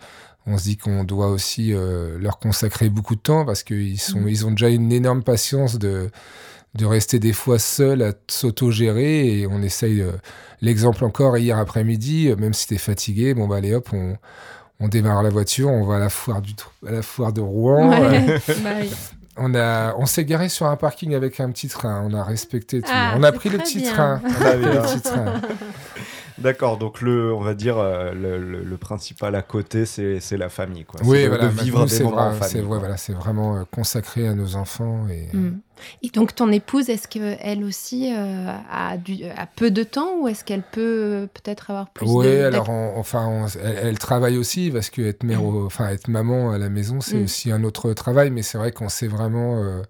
on se dit qu'on doit aussi euh, leur consacrer beaucoup de temps parce qu'ils sont, Mhm. ils ont déjà une énorme patience de, de rester des fois seuls à s'auto-gérer et on essaye. euh, L'exemple encore hier après-midi, euh, même si t'es fatigué, bon bah allez hop, on, on démarre la voiture, on va à la foire du, à la foire de Rouen. euh, Ouais. Bah oui. on a, on s'est garé sur un parking avec un petit train. On a respecté tout. Ah, on a pris le bien. train. Le petit train. D'accord, donc le, on va dire euh, le, le- le principal à côté, c'est c'est la famille. Quoi. Oui, voilà. de vivre des c'est en famille. voilà, vraiment euh, consacré à nos enfants et. Mm. Et donc ton épouse, est-ce qu'elle aussi euh, a, du, a peu de temps ou est-ce qu'elle peut euh, peut-être avoir plus Oui, de... alors on- enfin, on- elle, elle travaille aussi parce que être mère, au- enfin être maman à la maison, c'est Mm. aussi un autre travail. Mais c'est vrai qu'on s'est vraiment, euh,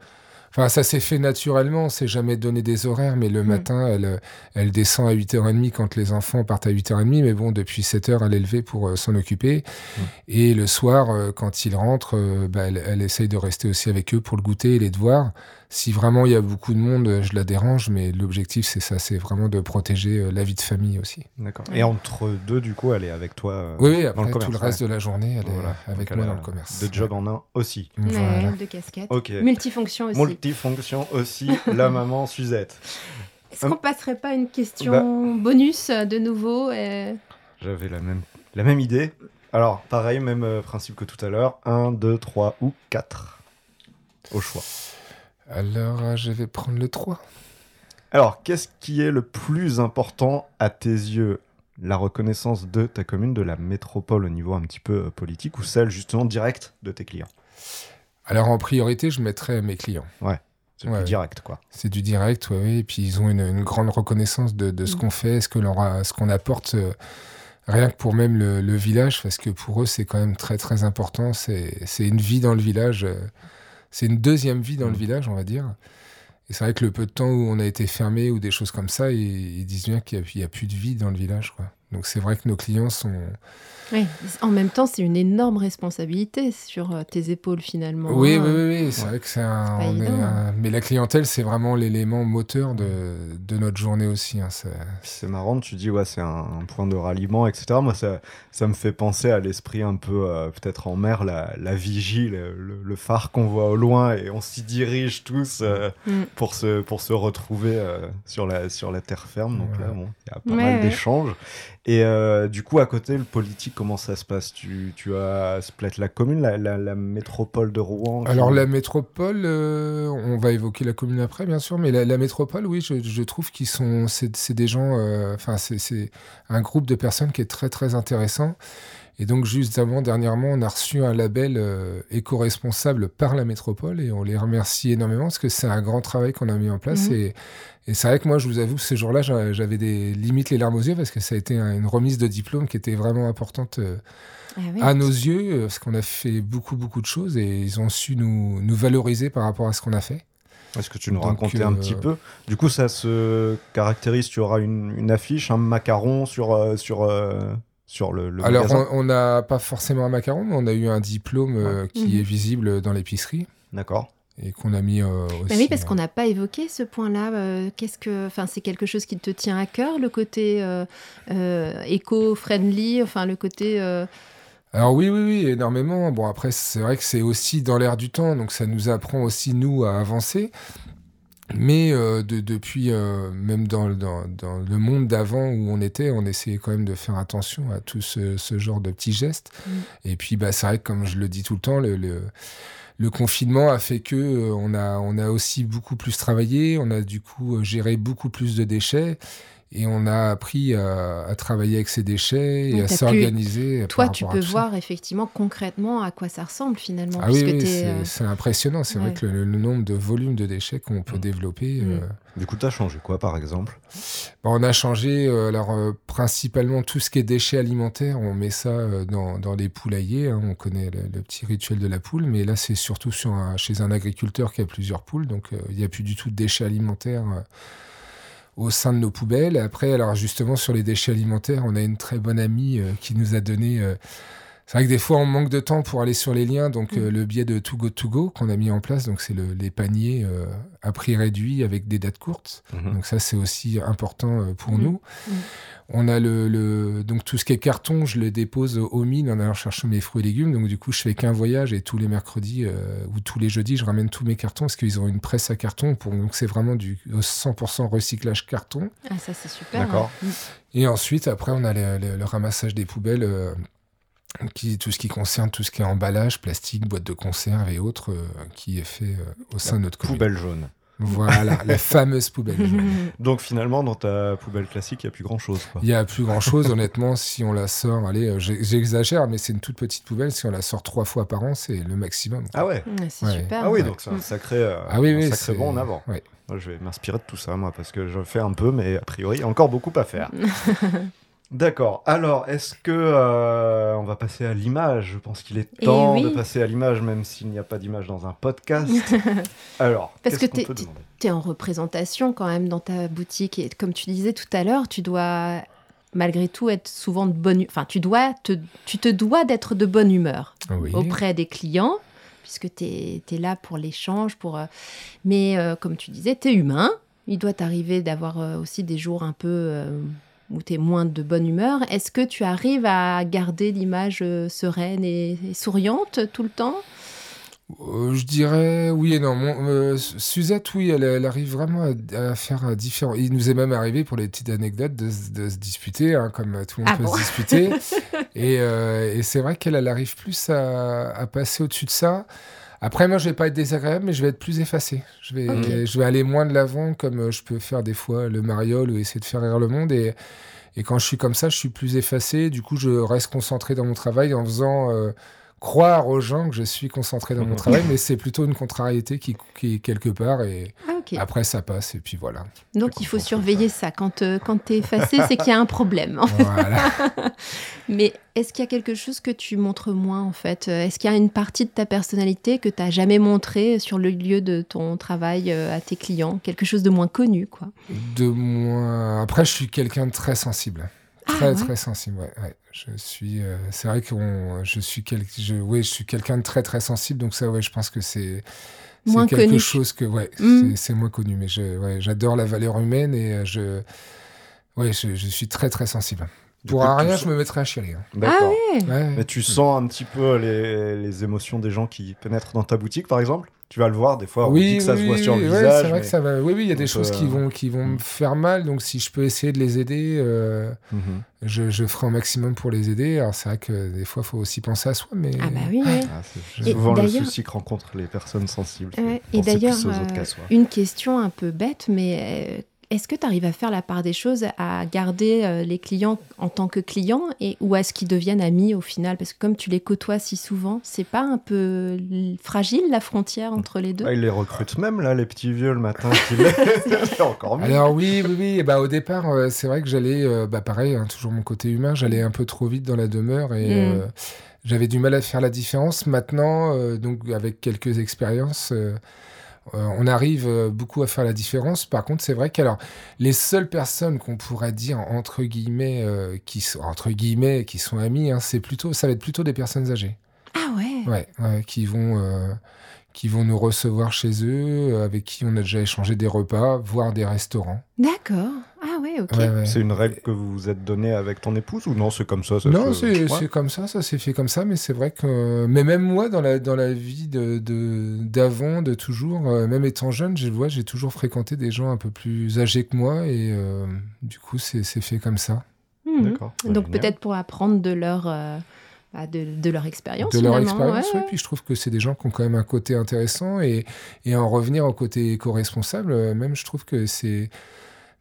enfin ça s'est fait naturellement. On s'est jamais donné des horaires, mais le Mm. matin, elle, euh, elle descend à 8h30 quand les enfants partent à 8h30. Mais bon, depuis 7h, elle est levée pour euh, s'en occuper. Mm. Et le soir, euh, quand ils rentrent, euh, bah, elle, elle essaye de rester aussi avec eux pour le goûter et les devoirs. Si vraiment il y a beaucoup de monde, je la dérange, mais l'objectif c'est ça, c'est vraiment de protéger euh, la vie de famille aussi. D'accord. Et entre deux, du coup, elle est avec toi euh, Oui, oui, dans après le commerce. tout le reste de la journée, elle Voilà. est avec moi elle dans a le commerce. Deux jobs en un aussi. Ouais, Voilà. de casquette. Ok. Multifonction aussi. Multifonction aussi, la maman Suzette. Est-ce qu'on passerait pas une question bonus euh, de nouveau euh, J'avais la même, la même idée. Alors, pareil, même principe que tout à l'heure. 1, 2, 3 ou 4. Au choix. Alors, euh, je vais prendre le 3. Alors, qu'est-ce qui est le plus important à tes yeux? La reconnaissance de ta commune, de la métropole au niveau un petit peu euh, politique ou celle justement directe de tes clients? Alors, en priorité, je mettrais mes clients. C'est Ouais. plus direct, quoi. C'est du direct, oui, oui. Et puis, ils ont une, une grande reconnaissance de, de ce Mm. qu'on fait, ce que l'on a- ce qu'on apporte, euh, rien que pour même le, le village, parce que pour eux, c'est quand même très, très important. C'est c'est une vie dans le village. euh, C'est une deuxième vie dans le Mm. village, on va dire. Et c'est vrai que le peu de temps où on a été fermé ou des choses comme ça, ils, ils disent bien qu'il n'y a, plus de vie dans le village. Quoi. Donc c'est vrai que nos clients sont... oui. En même temps, c'est une énorme responsabilité sur euh, tes épaules finalement. Oui, hein. oui, oui, oui, c'est vrai que c'est un, Mais la clientèle, c'est vraiment l'élément moteur de, de notre journée aussi. hein, c'est- marrant, tu dis, ouais, c'est un, un point de ralliement, etc. Moi, ça, ça me fait penser à l'esprit un peu, euh, peut-être en mer, la, la vigie, le, phare qu'on voit au loin et on s'y dirige tous euh, Mm. pour, se, pour se retrouver euh, sur, la, sur la terre ferme. Donc Ouais. là, bon, il y a pas Ouais, mal ouais. d'échanges. Et euh, du coup, à côté, le politique, comment ça se passe? Tu, tu as, peut-être la commune, la, la, métropole de Rouen Alors la métropole, euh, on va évoquer la commune après, bien sûr, mais la, métropole, oui, je, trouve qu'ils sont, c'est des gens, euh, enfin c'est c'est un groupe de personnes qui est très très intéressant. Et donc juste avant, dernièrement, on a reçu un label euh, éco-responsable par la métropole et on les remercie énormément parce que c'est un grand travail qu'on a mis en place Mhm. et, et c'est vrai que moi, je vous avoue, ce jour-là, j'a- j'avais des limites les larmes aux yeux parce que ça a été un- une remise de diplôme qui était vraiment importante. euh, Ah oui. à nos yeux, euh, parce qu'on a fait beaucoup, beaucoup de choses et ils ont su nous, nous valoriser par rapport à ce qu'on a fait. Est-ce que tu nous racontais un petit peu? Du coup, ça se caractérise, tu auras une, une affiche, un macaron sur, euh, sur, euh, sur le, le Alors, magasin on n'a pas forcément un macaron, mais on a eu un diplôme euh, qui Mhm. est visible dans l'épicerie D'accord. et qu'on a mis euh, aussi. Mais oui, parce euh, qu'on n'a pas évoqué ce point-là. euh, Qu'est-ce que, enfin, c'est quelque chose qui te tient à cœur, le côté euh, euh, éco-friendly, enfin le côté. euh, Alors oui, oui, oui, énormément. Bon, après, c'est vrai que c'est aussi dans l'air du temps, donc ça nous apprend aussi, nous, à avancer. Mais euh, de- depuis, euh, même dans, dans le monde d'avant où on était, on essayait quand même de faire attention à tout ce, ce genre de petits gestes. Mm. Et puis, bah, c'est vrai que, comme je le dis tout le temps, le, le, le confinement a fait que euh, on, a, on a aussi beaucoup plus travaillé, on a du coup euh, géré beaucoup plus de déchets. Et on a appris à, à travailler avec ces déchets et à pu- s'organiser. Toi, tu peux voir effectivement concrètement à quoi ça ressemble finalement. Ah oui, c'est euh, c'est impressionnant. C'est vrai que le, le nombre de volumes de déchets qu'on peut Mm. développer. Mm. euh, Du coup, t'as changé quoi, par exemple? Bon, on a changé, euh, alors euh, principalement tout ce qui est déchets alimentaires, on met ça euh, dans, dans les poulaillers. hein, on connaît le, le petit rituel de la poule, mais là c'est surtout sur un- chez un agriculteur qui a plusieurs poules, donc euh, il n'y a plus du tout de déchets alimentaires euh, au sein de nos poubelles. Après, alors justement sur les déchets alimentaires, on a une très bonne amie euh, qui nous a donné. Euh, c'est vrai que des fois on manque de temps pour aller sur les liens, donc euh, Mm. le biais de To Go To Go qu'on a mis en place, donc c'est le- les paniers euh, à prix réduit avec des dates courtes. Mhm. Donc ça, c'est aussi important euh, pour Mhm. nous. Mhm. On a le, le- donc tout ce qui est carton, je le dépose aux mines en allant chercher mes fruits et légumes. Donc du coup, je fais qu'un voyage et tous les mercredis euh, ou tous les jeudis, je ramène tous mes cartons parce qu'ils ont une presse à carton. Pour, donc c'est vraiment du 100% recyclage carton. Ah, ça c'est super. D'accord. ouais. Et ensuite, après, on a le, le- le ramassage des poubelles. Qui, tout ce qui concerne tout ce qui est emballage, plastique, boîte de conserve et autres, euh, qui est fait euh, au sein de notre commune. Poubelle jaune. Voilà, la fameuse poubelle. jaune. Donc finalement, dans ta poubelle classique, il n'y a plus grand-chose. Il y a plus grand chose, honnêtement, si on la sort. Allez, euh, j'exagère, mais c'est une toute petite poubelle. Si on la sort trois fois par an, c'est le maximum. Ah ouais Ouais, c'est Ouais. super. Ah oui, donc c'est un sacré, euh, Ah oui, un oui, sacré c'est- bond en avant. ouais. Moi, je vais m'inspirer de tout ça, moi, parce que je fais un peu, mais a priori, il y a encore beaucoup à faire. D'accord. Alors, est-ce que euh, on va passer à l'image? Je pense qu'il est Eh temps oui. de passer à l'image, même s'il n'y a pas d'image dans un podcast. Alors, Parce que Tu es en représentation quand même dans ta boutique. Et comme tu disais tout à l'heure, tu dois malgré tout être souvent de bonne Enfin, tu, dois te, tu te dois d'être de bonne humeur Oui. auprès des clients, puisque tu es, là pour l'échange. pour. euh, Mais euh, comme tu disais, tu es humain. Il doit t'arriver d'avoir euh, aussi des jours un peu euh, où tu es moins de bonne humeur. Est-ce que tu arrives à garder l'image euh, sereine et, et souriante tout le temps? Euh, je dirais oui et non. Mon- euh, Suzette, oui, elle, elle arrive vraiment à, à faire différent. Il nous est même arrivé, pour les petites anecdotes, de, se- de se disputer, hein, comme tout le monde Ah peut bon? se disputer. et euh, et c'est vrai qu'elle elle arrive plus à, à passer au-dessus de ça. Après, moi, je vais pas être désagréable, mais je vais être plus effacé. Je vais, je vais aller moins de l'avant, comme euh, je peux faire des fois le mariole ou essayer de faire rire le monde. Et, et quand je suis comme ça, je suis plus effacé. Du coup, je reste concentré dans mon travail en faisant euh, croire aux gens que je suis concentré dans mon travail, mais c'est plutôt une contrariété qui, qui est quelque part. Et Ah, après, ça passe. Et puis voilà. Donc il faut surveiller ça. Quand, euh, quand tu es effacé, c'est qu'il y a un problème. voilà. Mais est-ce qu'il y a quelque chose que tu montres moins en fait? Est-ce qu'il y a une partie de ta personnalité que tu n'as jamais montré sur le lieu de ton travail euh, à tes clients? Quelque chose de moins connu, quoi. De moins. Après, je suis quelqu'un de très sensible. Ah, Très, ouais. très sensible, ouais. ouais. Je suis. euh, c'est vrai que je suis, quel... je... oui, je suis quelqu'un de très, très sensible. Donc, ça, ouais, je pense que c'est. C'est quelque connu. chose que. Ouais, Mm. c'est- moins connu. Mais je, ouais, j'adore la valeur humaine et euh, je. Ouais, je, je suis très, très sensible. Pour un rien, sens- je me mettrais à chialer. hein. D'accord. Ah ouais Ouais. Mais tu sens un petit peu les, les émotions des gens qui pénètrent dans ta boutique, par exemple? Tu vas le voir, des fois, on dit que ça se voit sur le ouais, visage. c'est vrai mais- que ça va. Oui, oui, il y a des choses qui euh, vont, qui vont mm. me faire mal. Donc, si je peux essayer de les aider, euh, Mhm. je, je ferai un maximum pour les aider. Alors, c'est vrai que des fois, il faut aussi penser à soi. Mais... Ah bah oui, ouais. Ah, c'est souvent le souci que rencontrent les personnes sensibles. Ouais, Et d'ailleurs, euh, une question un peu bête, mais euh, est-ce que tu arrives à faire la part des choses, à garder euh, les clients en tant que clients, et, ou est-ce qu'ils deviennent amis au final? Parce que comme tu les côtoies si souvent, c'est pas un peu fragile la frontière entre les deux? Ah, ils les recrutent même, là, les petits vieux, le matin. C'est encore mieux. Alors oui, oui, oui. Et bah, au départ, euh, c'est vrai que j'allais, euh, bah, pareil, hein, toujours mon côté humain, j'allais un peu trop vite dans la demeure et Mm. euh, j'avais du mal à faire la différence. Maintenant, euh, donc avec quelques expériences, on arrive euh, beaucoup à faire la différence. Par contre, c'est vrai que alors les seules personnes qu'on pourrait dire entre guillemets euh, qui sont entre guillemets qui sont amis, hein, c'est plutôt, ça va être plutôt des personnes âgées. Ah ouais Ouais, ouais, qui vont, euh, qui vont nous recevoir chez eux, euh, avec qui on a déjà échangé des repas, voire des restaurants. D'accord. Ouais, ok. Ouais, ouais. C'est une règle que vous vous êtes donnée avec ton épouse ou non C'est comme ça, ça Non, c'est Ouais. comme ça, ça s'est fait comme ça, mais c'est vrai que. Mais même moi, dans la, dans la vie d'avant, de, d'avant, de toujours, euh, même étant jeune, je vois, j'ai toujours fréquenté des gens un peu plus âgés que moi, et euh, du coup, c'est c'est fait comme ça. Mhm. D'accord. Donc peut-être pour apprendre de leur, euh, bah, de, de leur expérience. de leur expérience, ouais, ouais, Puis je trouve que c'est des gens qui ont quand même un côté intéressant, et, et en revenir au côté éco-responsable, même je trouve que c'est.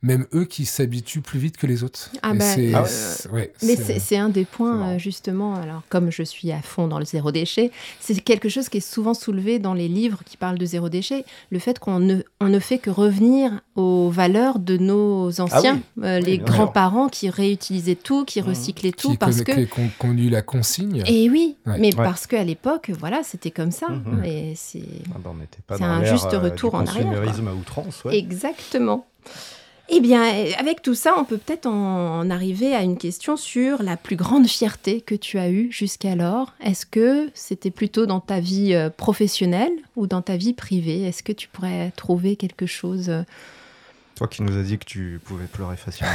Même eux qui s'habituent plus vite que les autres. Ah bah, c'est- euh, c'est- ouais, Mais c'est- c'est c'est un des points, euh, justement, alors comme je suis à fond dans le zéro déchet, c'est quelque chose qui est souvent soulevé dans les livres qui parlent de zéro déchet, le fait qu'on ne, on ne fait que revenir aux valeurs de nos anciens, euh, les grands-parents qui réutilisaient tout, qui Mhm. recyclaient tout, qui parce conna- que... qui ont connu la consigne. Et oui, Ouais. mais Ouais. parce qu'à l'époque, voilà, c'était comme ça. Mhm. Et c'est... Ah bah, on n'était pas C'est dans un juste euh, retour du en arrière, quoi. à outrance, ouais. Exactement. Eh bien, avec tout ça, on peut peut-être en, en arriver à une question sur la plus grande fierté que tu as eue jusqu'alors. Est-ce que c'était plutôt dans ta vie euh, professionnelle ou dans ta vie privée? Est-ce que tu pourrais trouver quelque chose euh, Toi qui nous as dit que tu pouvais pleurer facilement.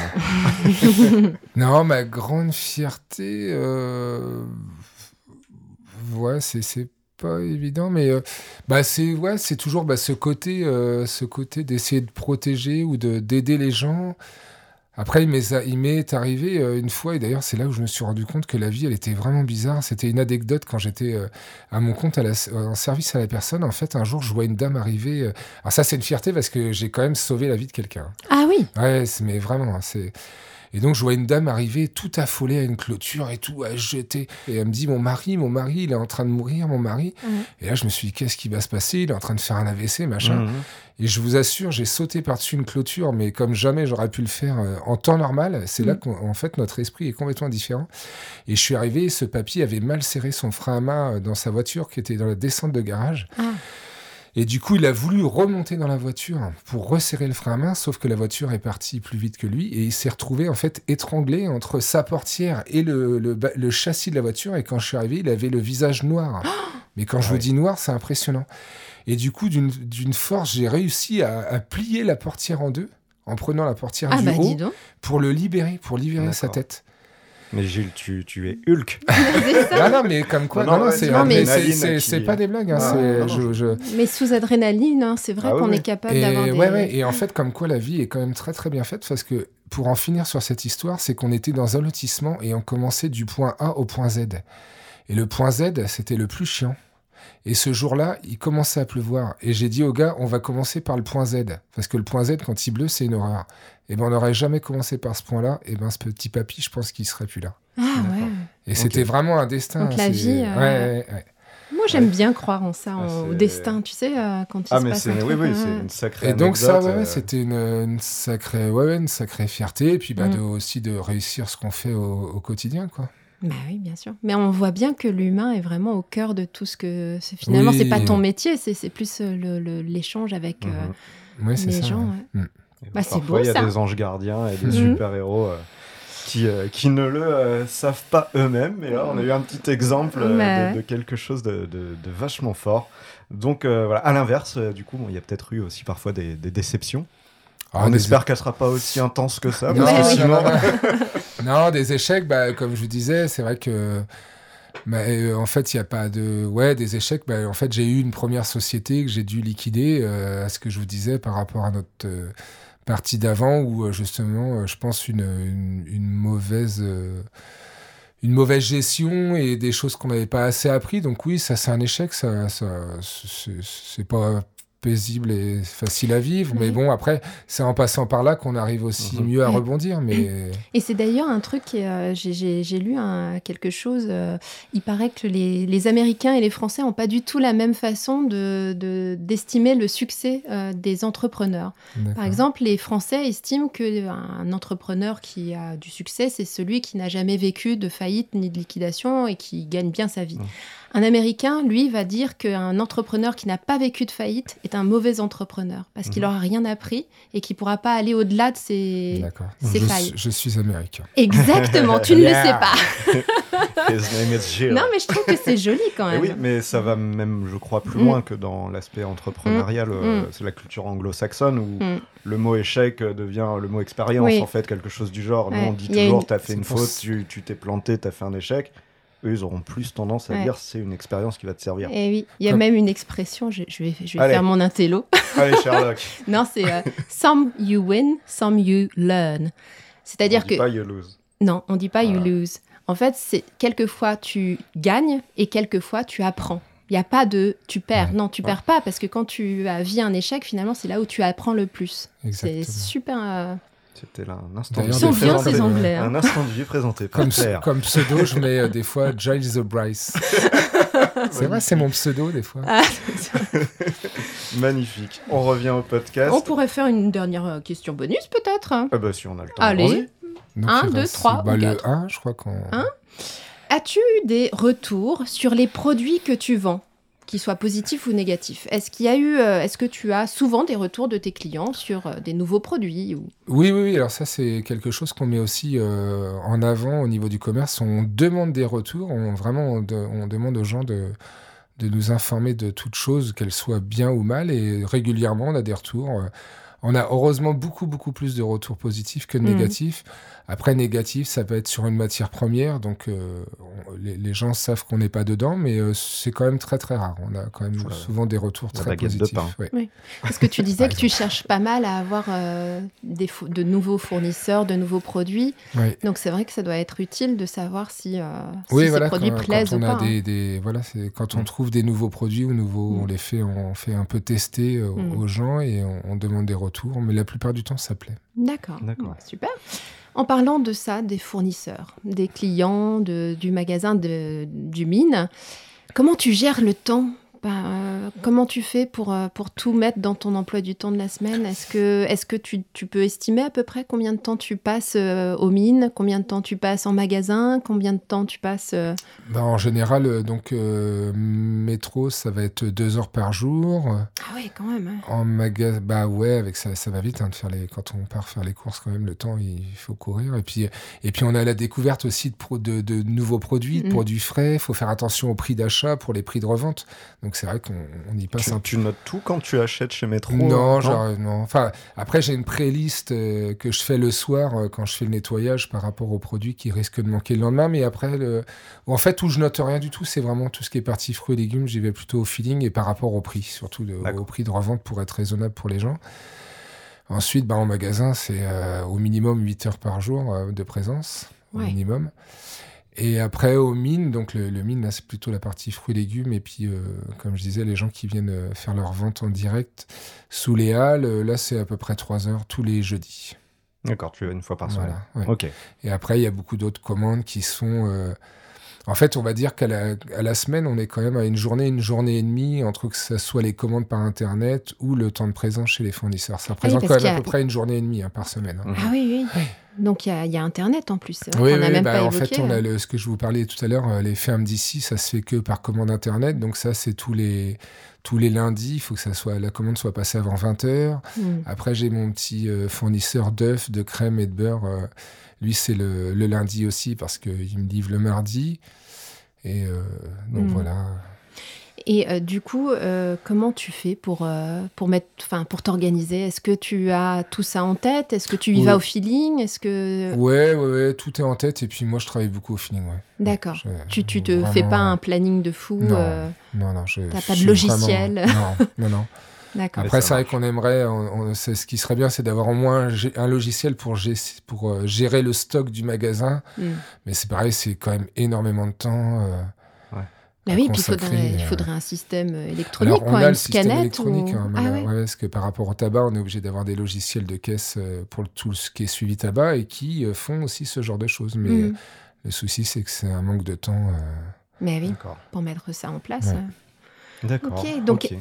Non, ma grande fierté, euh... ouais, c'est pas évident, mais euh, bah c'est ouais, c'est toujours bah, ce côté, euh, ce côté d'essayer de protéger ou de d'aider les gens. Après, il m'est arrivé euh, une fois, et d'ailleurs c'est là où je me suis rendu compte que la vie, elle était vraiment bizarre. C'était une anecdote quand j'étais à mon compte à la, en service à la personne. En fait, un jour, je vois une dame arriver. Alors ça, c'est une fierté parce que j'ai quand même sauvé la vie de quelqu'un. Ah oui Ouais, mais vraiment, hein, c'est. Et donc, je vois une dame arriver tout affolée à une clôture et tout, à jeter. Et elle me dit Mon mari, mon mari, il est en train de mourir, mon mari. Ouais. Et là, je me suis dit Qu'est-ce qui va se passer? Il est en train de faire un AVC, machin. Mhm. Et je vous assure, j'ai sauté par-dessus une clôture, mais comme jamais j'aurais pu le faire euh, en temps normal. C'est là Mhm. qu'en fait, notre esprit est complètement différent. Et je suis arrivé, ce papy avait mal serré son frein à main euh, dans sa voiture qui était dans la descente de garage. Ah. Et du coup, il a voulu remonter dans la voiture pour resserrer le frein à main, sauf que la voiture est partie plus vite que lui et il s'est retrouvé en fait étranglé entre sa portière et le, le, châssis de la voiture. Et quand je suis arrivé, il avait le visage noir. Mais quand je vous dis noir, c'est impressionnant. Et du coup, d'une force, j'ai réussi à, à plier la portière en deux en prenant la portière Ah du bah haut pour le libérer, pour libérer sa tête. Mais Gilles, tu, tu es Hulk. Ah non, mais comme quoi, Non, non, non, non, c'est qui- pas des blagues. hein, Ah, c'est- non, je- je, Mais sous adrénaline, hein, c'est vrai Ah qu'on oui. est capable d'avoir des... ouais, ouais, et en fait, comme quoi la vie est quand même très très bien faite, parce que pour en finir sur cette histoire, c'est qu'on était dans un lotissement et on commençait du point A au point Z. Et le point Z, c'était le plus chiant. Et ce jour-là, il commençait à pleuvoir. Et j'ai dit au gars, on va commencer par le point Z. Parce que le point Z, quand il bleue, c'est une horreur. Et ben, on n'aurait jamais commencé par ce point-là. Et ben, ce petit papy, je pense qu'il serait plus là. Ah ouais Et c'était vraiment un destin. Donc la vie, euh, Ouais, ouais, ouais. Moi, j'aime bien croire en ça, en- Ah, au destin, tu sais, euh, quand il Ah, se mais passe c'est un oui, truc, oui, c'est une sacrée Et donc ça, anecdote, ouais, ouais, euh, c'était une, une sacrée, ouais, une sacrée fierté, et puis bah, Mm. de, aussi de réussir ce qu'on fait au, au quotidien, quoi. Bah oui, bien sûr. Mais on voit bien que l'humain est vraiment au cœur de tout ce que... Finalement, Oui. c'est pas ton métier, c'est c'est plus euh, l'échange avec euh. Ouais, c'est les ça. gens. ouais. ouais. Mm. Bah, c'est parfois, beau, il y a ça. des anges gardiens et des Mhm. super-héros euh, qui, euh, qui ne le euh, savent pas eux-mêmes. Mais là, on a eu un petit exemple euh, de, de quelque chose de, de- de vachement fort. Donc, euh, voilà. À l'inverse, euh, du coup, bon, il y a peut-être eu aussi parfois des, des déceptions. Ah, on des- espère qu'elle sera pas aussi intense que ça. Non, parce que sinon, non, des échecs, bah, comme je vous disais, c'est vrai que. bah, euh, en fait, il n'y a pas de. Ouais, des échecs. Bah, en fait, j'ai eu une première société que j'ai dû liquider, euh, à ce que je vous disais par rapport à notre euh, partie d'avant, où euh, justement, euh, je pense, une, une, une mauvaise. euh, une mauvaise gestion et des choses qu'on n'avait pas assez appris. Donc oui, ça c'est un échec, ça, ça c'est c'est pas paisible et facile à vivre. Mais bon, après, c'est en passant par là qu'on arrive aussi Mhm. mieux à rebondir. Mais Et c'est d'ailleurs un truc, euh, j'ai- lu un- quelque chose, euh, il paraît que les, les Américains et les Français n'ont pas du tout la même façon d'estimer de, d'estimer le succès euh, des entrepreneurs. Par exemple, les Français estiment qu'un entrepreneur qui a du succès, c'est celui qui n'a jamais vécu de faillite ni de liquidation et qui gagne bien sa vie. Un Américain, lui, va dire qu'un entrepreneur qui n'a pas vécu de faillite est un mauvais entrepreneur parce qu'il Mhm. n'aura rien appris et qu'il ne pourra pas aller au-delà de ses, ses Je, failles. suis- je suis américain. Exactement, tu ne Yeah. le sais pas. His name is Jill. Non, mais je trouve que c'est joli quand Mais même. oui, mais ça va même, je crois, plus Mm. loin que dans l'aspect entrepreneurial. euh, Mm. C'est la culture anglo-saxonne où Mm. le mot échec euh, devient le mot expérience, Oui. en fait, quelque chose du genre. Nous, Ouais. on dit toujours, une- t'as fait une faute, tu t'es planté, t'as fait un échec. Eux, ils auront plus tendance à Ouais. dire c'est une expérience qui va te servir. Et oui, il y a Comme- même une expression, je, je vais, je vais Allez. faire mon intello. Allez, Sherlock. non, c'est euh, some you win, some you learn. C'est-à-dire que pas you lose. non, on dit pas you lose. En fait, c'est quelquefois tu gagnes et quelquefois tu apprends. Il n'y a pas de tu perds. Ouais. Non, tu Ouais. perds pas parce que quand tu vu un échec, finalement, c'est là où tu apprends le plus. C'est super, euh, C'était là un instant. Ils sont bien ces Anglais. hein. Un instant de vie présenté par Comme, Claire. comme pseudo, je mets euh, des fois Giles the Bryce. c'est vrai, c'est mon pseudo des fois. Ah, Magnifique. On revient au podcast. on pourrait faire une dernière euh, question bonus peut-être. hein. Ah bah si on a le temps. Allez. allons-y. Donc, Un, il deux, reste- trois bah, ou Le quatre 1, je crois qu'on. Un As-tu eu des retours sur les produits que tu vends? Qu'ils soient positifs ou négatifs Est-ce qu'il y a eu, euh, est-ce que tu as souvent des retours de tes clients sur euh, des nouveaux produits ou... Oui, oui, oui. Alors ça, c'est quelque chose qu'on met aussi euh, en avant au niveau du commerce. On demande des retours. On, vraiment, on, de- on demande aux gens de, de nous informer de toutes choses, qu'elles soient bien ou mal. Et régulièrement, on a des retours. On a heureusement beaucoup, beaucoup plus de retours positifs que de Mhm. négatifs. Après, négatif, ça peut être sur une matière première. Donc, euh, on- les, les gens savent qu'on n'est pas dedans, mais euh, c'est quand même très, très rare. On a quand même souvent des retours La très de positifs. pain. ouais. Parce que tu disais que tu cherches pas mal à avoir euh, des de nouveaux fournisseurs, de nouveaux produits. Donc c'est vrai que ça doit être utile de savoir si, euh, si Oui, ces voilà, produits quand, plaisent quand on ou a pas. hein. des, voilà, quand on Mm. trouve des nouveaux produits ou nouveaux, Mm. on les fait, on fait un peu tester euh, Mm. aux gens et on, on demande des retours. Mais la plupart du temps, ça plaît. D'accord. D'accord. Ouais, super. En parlant de ça, des fournisseurs, des clients, du magasin du mine, comment tu gères le temps Bah, euh, Comment tu fais pour, euh, pour tout mettre dans ton emploi du temps de la semaine? Est-ce que, est que tu, tu peux estimer à peu près combien de temps tu passes euh, aux mines? Combien de temps tu passes en magasin? Combien de temps tu passes... euh, Bah, en général, donc métro, ça va être deux heures par jour. Ah ouais, quand même. hein. En magasin, bah ouais, avec ça, ça va vite hein, de faire les. Quand on part faire les courses, quand même, le temps, il faut courir. Et puis, et puis on a la découverte aussi de, pro- de, de nouveaux produits, de Mm. produits frais. Il faut faire attention au prix d'achat pour les prix de revente. Donc c'est vrai qu'on on y passe Tu, un tu notes tout quand tu achètes chez Metro Non, genre, non. Enfin, après, j'ai une playlist euh, que je fais le soir euh, quand je fais le nettoyage par rapport aux produits qui risquent de manquer le lendemain. Mais après, le... en fait, où je note rien du tout, c'est vraiment tout ce qui est partie fruits et légumes. J'y vais plutôt au feeling et par rapport au prix, surtout de- au prix de revente pour être raisonnable pour les gens. Ensuite, bah, en magasin, c'est euh, au minimum 8 heures par jour euh, de présence, au Ouais. minimum. Et après, aux mines, donc le, le mine, là, c'est plutôt la partie fruits et légumes. Et puis, euh, comme je disais, les gens qui viennent euh, faire leur vente en direct sous les halles, euh, là, c'est à peu près 3 heures tous les jeudis. D'accord, tu vas une fois par semaine. Voilà, ouais. Et après, il y a beaucoup d'autres commandes qui sont. euh, En fait, on va dire qu'à la, à la semaine, on est quand même à une journée, une journée et demie entre que ce soit les commandes par Internet ou le temps de présence chez les fournisseurs. Ça représente parce quand même à a- peu près une journée et demie hein, par semaine. hein. Ah oui, oui. Donc il y a, y a Internet en plus. Oui, qu'on n'a oui, même bah, pas en évoqué. fait, on a le, ce que je vous parlais tout à l'heure, euh, les fermes d'ici, ça se fait que par commande internet. Donc ça, c'est tous les tous les lundis. Il faut que ça soit la commande soit passée avant 20 heures. Hmm. Après, j'ai mon petit euh, fournisseur d'œufs, de crème et de beurre. euh, lui, c'est le, le lundi aussi parce qu'il me livre le mardi. Et euh, donc Mm. voilà. Et euh, du coup, euh, comment tu fais pour, euh, pour, mettre, enfin, pour t'organiser? Est-ce que tu as tout ça en tête? Est-ce que tu y Oui. vas au feeling? Est-ce que... Ouais, ouais, ouais, tout est en tête. Et puis moi, je travaille beaucoup au feeling. Ouais. D'accord. Je- Tu, tu te vraiment- fais pas un planning de fou Non. euh, Non, non. T'as pas de logiciel? vraiment- Non, non, non. D'accord. Après, c'est vrai qu'on aimerait, on- ce qui serait bien, c'est d'avoir au moins un, logiciel pour, gé- pour gérer le stock du magasin. Hmm. Mais c'est pareil, c'est quand même énormément de temps. Bah oui, puis il faudrait, il euh, faudrait un système euh, électronique, Alors, on quoi, a une le système scanette. électronique, ou- hein, ah là, ouais. ouais, parce que par rapport au tabac, on est obligé d'avoir des logiciels de caisse euh, pour tout ce qui est suivi tabac et qui font aussi ce genre de choses. Mais euh, le souci, c'est que c'est un manque de temps. euh, Mais oui, D'accord. pour mettre ça en place. Ouais. euh. D'accord. Ok, donc-.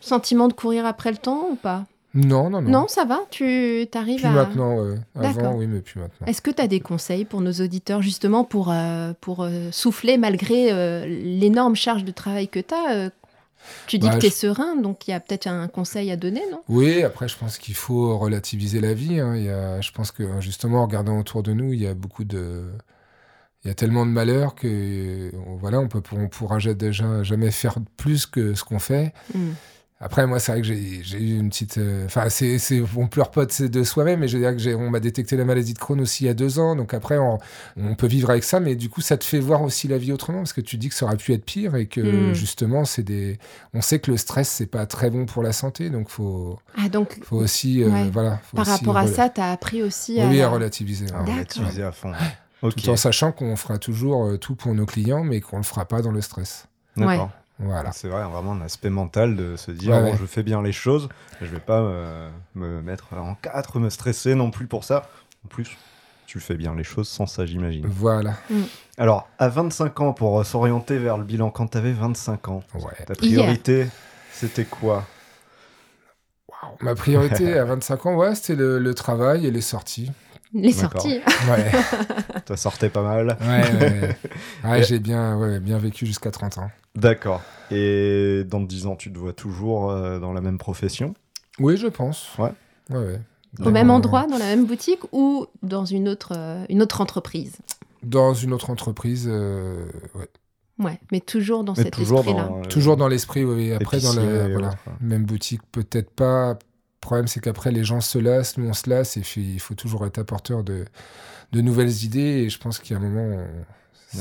Sentiment de courir après le temps ou pas? Non, non, non. Non, ça va Tu arrives Plus à... maintenant. D'accord. Avant, oui, mais plus maintenant. Est-ce que tu as des conseils pour nos auditeurs justement pour, euh, pour euh, souffler malgré euh, l'énorme charge de travail que tu as Tu dis Bah, que tu es je- serein, donc il y a peut-être un conseil à donner, non? Oui, après, je pense qu'il faut relativiser la vie. hein. Il y a, je pense que, justement, en regardant autour de nous, il y a beaucoup de. Il y a tellement de malheurs que euh, voilà, on on pourra jamais faire plus que ce qu'on fait. Hmm. Après, moi, c'est vrai que j'ai eu une petite. euh, Enfin, c'est, c'est, on pleure pas de, soi-même, mais je veux dire que j'ai, on m'a détecté la maladie de Crohn aussi il y a deux ans. Donc après, on, on peut vivre avec ça, mais du coup, ça te fait voir aussi la vie autrement, parce que tu dis que ça aurait pu être pire et que Mm. justement, c'est des. On sait que le stress, c'est pas très bon pour la santé, donc faut, Ah, donc faut aussi. euh, Ouais. voilà. faut par aussi rapport à rela- ça, tu as appris aussi à. oui, à relativiser. D'accord. relativiser à fond. Tout en sachant qu'on fera toujours euh, tout pour nos clients, mais qu'on le fera pas dans le stress. D'accord. Voilà. C'est vrai, vraiment un aspect mental de se dire Ouais, bon, ouais. je fais bien les choses, je vais pas me, me mettre en quatre, me stresser non plus pour ça. En plus, tu fais bien les choses sans ça, j'imagine. Voilà. Alors, à 25 ans, pour euh, s'orienter vers le bilan, quand tu avais 25 ans, Ouais. ta priorité, c'était quoi? Ma priorité à 25 ans, ouais, c'était le, le travail et les sorties. Les D'accord. sorties. Ouais, Ça sortait pas mal. ouais, ouais, ouais. Ouais, Et- j'ai bien, ouais, bien vécu jusqu'à 30 ans. D'accord. Et dans 10 ans, tu te vois toujours euh, dans la même profession? Oui, je pense. Ouais. Ouais, ouais. Au même endroit, dans la même boutique ou dans une autre, euh, une autre entreprise? Dans une autre entreprise, euh, ouais. Ouais, mais toujours dans Mais cet toujours esprit-là. dans, Toujours dans l'esprit, oui. Après, dans la voilà, même boutique, peut-être pas. Le problème, c'est qu'après, les gens se lassent, nous, on se lasse, et puis, il faut toujours être apporteur de, de nouvelles idées, et je pense qu'il y a un moment,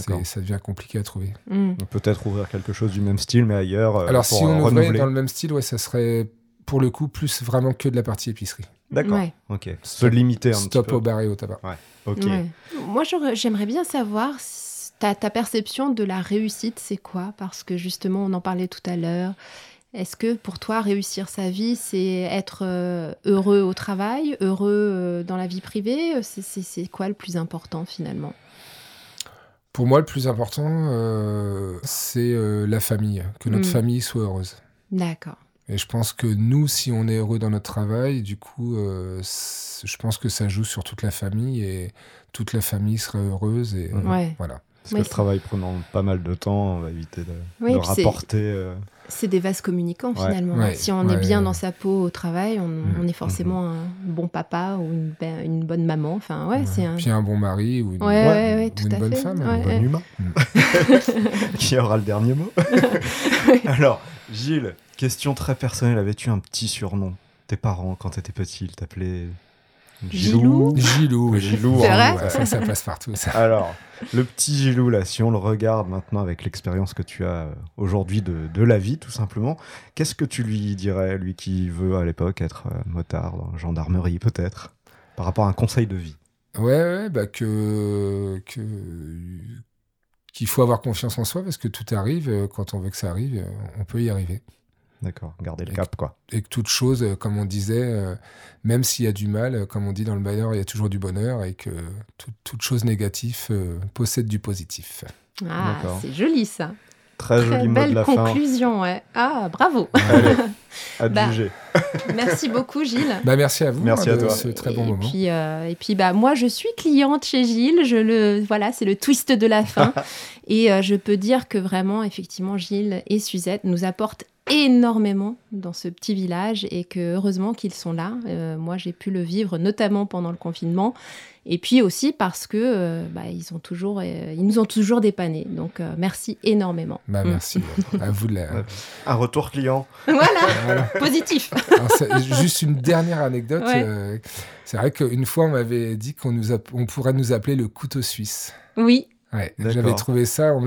on- ça devient compliqué à trouver. Mm. Peut-être ouvrir quelque chose du même style, mais ailleurs. euh, Alors, pour si on ouvrait dans le même style, ouais, ça serait, pour le coup, plus vraiment que de la partie épicerie. D'accord. Ouais. Ok. Se Stop- limiter un Stop petit peu. au bar et au tabac. Ok. Ouais. Moi, j'aurais- j'aimerais bien savoir ta perception de la réussite, c'est quoi? Parce que justement, on en parlait tout à l'heure. Est-ce que pour toi, réussir sa vie, c'est être euh, heureux au travail, heureux euh, dans la vie privée? C'est- quoi le plus important finalement? Pour moi, le plus important, euh, c'est euh, la famille, que notre Mm. famille soit heureuse. D'accord. Et je pense que nous, si on est heureux dans notre travail, du coup, euh, je pense que ça joue sur toute la famille et toute la famille serait heureuse. Et. Ouais. voilà. Parce Ouais, que le c'est- travail prenant pas mal de temps, on va éviter de, Oui, rapporter. euh, C'est des vases communicants Ouais. finalement. Ouais. Si on est Ouais. bien dans sa peau au travail, on, Mm. on est forcément un bon papa ou une, bonne maman. Enfin, ouais, Ouais. c'est un. Puis un bon mari ou une, Ouais, ouais, ou ouais, tout une à bonne fait. femme. Ouais, une bon humain. Qui aura le dernier mot Alors, Gilles, question très personnelle. Avais-tu un petit surnom? Tes parents, quand t'étais petit, ils t'appelaient Gilou Gilou. Gilou, C'est hein, vrai Ouais, ça, ça passe partout. Ça. Alors, le petit Gilou, là, si on le regarde maintenant avec l'expérience que tu as euh, aujourd'hui de, de la vie, tout simplement, qu'est-ce que tu lui dirais, lui qui veut à l'époque être euh, motard, dans la gendarmerie peut-être, par rapport à un conseil de vie? Ouais, ouais, bah que, que qu'il faut avoir confiance en soi parce que tout arrive. euh, Quand on veut que ça arrive, on peut y arriver. D'accord, garder le Et- cap, quoi. et que toute chose, euh, comme on disait, euh, même s'il y a du mal, euh, comme on dit dans le Bayer, il y a toujours du bonheur et que tout- toute chose négative euh, possède du positif. Ah, c'est joli ça. Très, Très joli mot de belle la fin. conclusion, ouais. Ah, bravo. Allez, à Bah, juger. Merci beaucoup, Gilles. Bah, merci à vous Merci hein, à de toi. ce très bon et moment. Puis, euh, et puis, bah, moi, je suis cliente chez Gilles. Je le, voilà, c'est le twist de la fin. et euh, je peux dire que vraiment, effectivement, Gilles et Suzette nous apportent énormément dans ce petit village et que heureusement qu'ils sont là. Euh, moi, j'ai pu le vivre, notamment pendant le confinement. Et puis aussi parce que euh, bah, ils ont toujours, euh, ils nous ont toujours dépannés. Donc, euh, merci énormément. Bah, Mm. merci à vous de la. Un retour client. Voilà, Voilà. positif. Alors, c'est- juste une dernière anecdote. Ouais. euh, c'est vrai qu'une fois, on m'avait dit qu'on nous app- on pourrait nous appeler le couteau suisse. Oui, Ouais, j'avais trouvé ça, on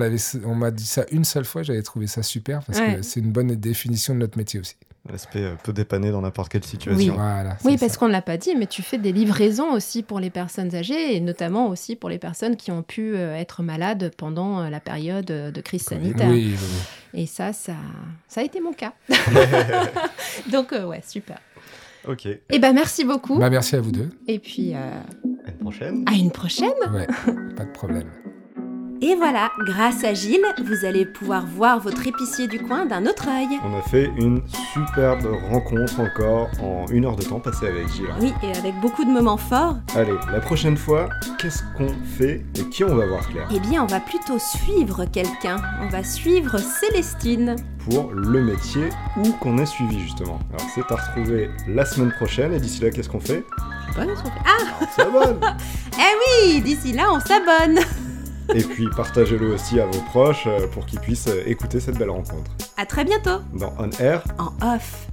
m'a dit ça une seule fois, j'avais trouvé ça super parce Ouais. que c'est une bonne définition de notre métier aussi. L'aspect euh, peut dépanner dans n'importe quelle situation. Voilà. Oui, parce qu'on ne l'a pas dit, mais tu fais des livraisons aussi pour les personnes âgées et notamment aussi pour les personnes qui ont pu euh, être malades pendant euh, la période de crise sanitaire. Oui, oui, oui. Et ça, ça, ça a été mon cas. Donc, euh, ouais, super. ok. À Eh ben, merci beaucoup. Bah, merci à vous deux. Et puis, euh, une prochaine. à une prochaine. Ouais, pas de problème. Et voilà, grâce à Gilles, vous allez pouvoir voir votre épicier du coin d'un autre œil. On a fait une superbe rencontre encore en une heure de temps passé avec Gilles. Oui, et avec beaucoup de moments forts, Allez, la prochaine fois, qu'est-ce qu'on fait et qui on va voir Claire? Eh bien, on va plutôt suivre quelqu'un. On va suivre Célestine. pour le métier ou qu'on a suivi justement. Alors c'est à retrouver la semaine prochaine et d'ici là qu'est-ce qu'on fait? Pas notre- Ah, On s'abonne Oui, d'ici là, on s'abonne. Et puis partagez-le aussi à vos proches euh, pour qu'ils puissent euh, écouter cette belle rencontre. À très bientôt. Dans On Air, En off.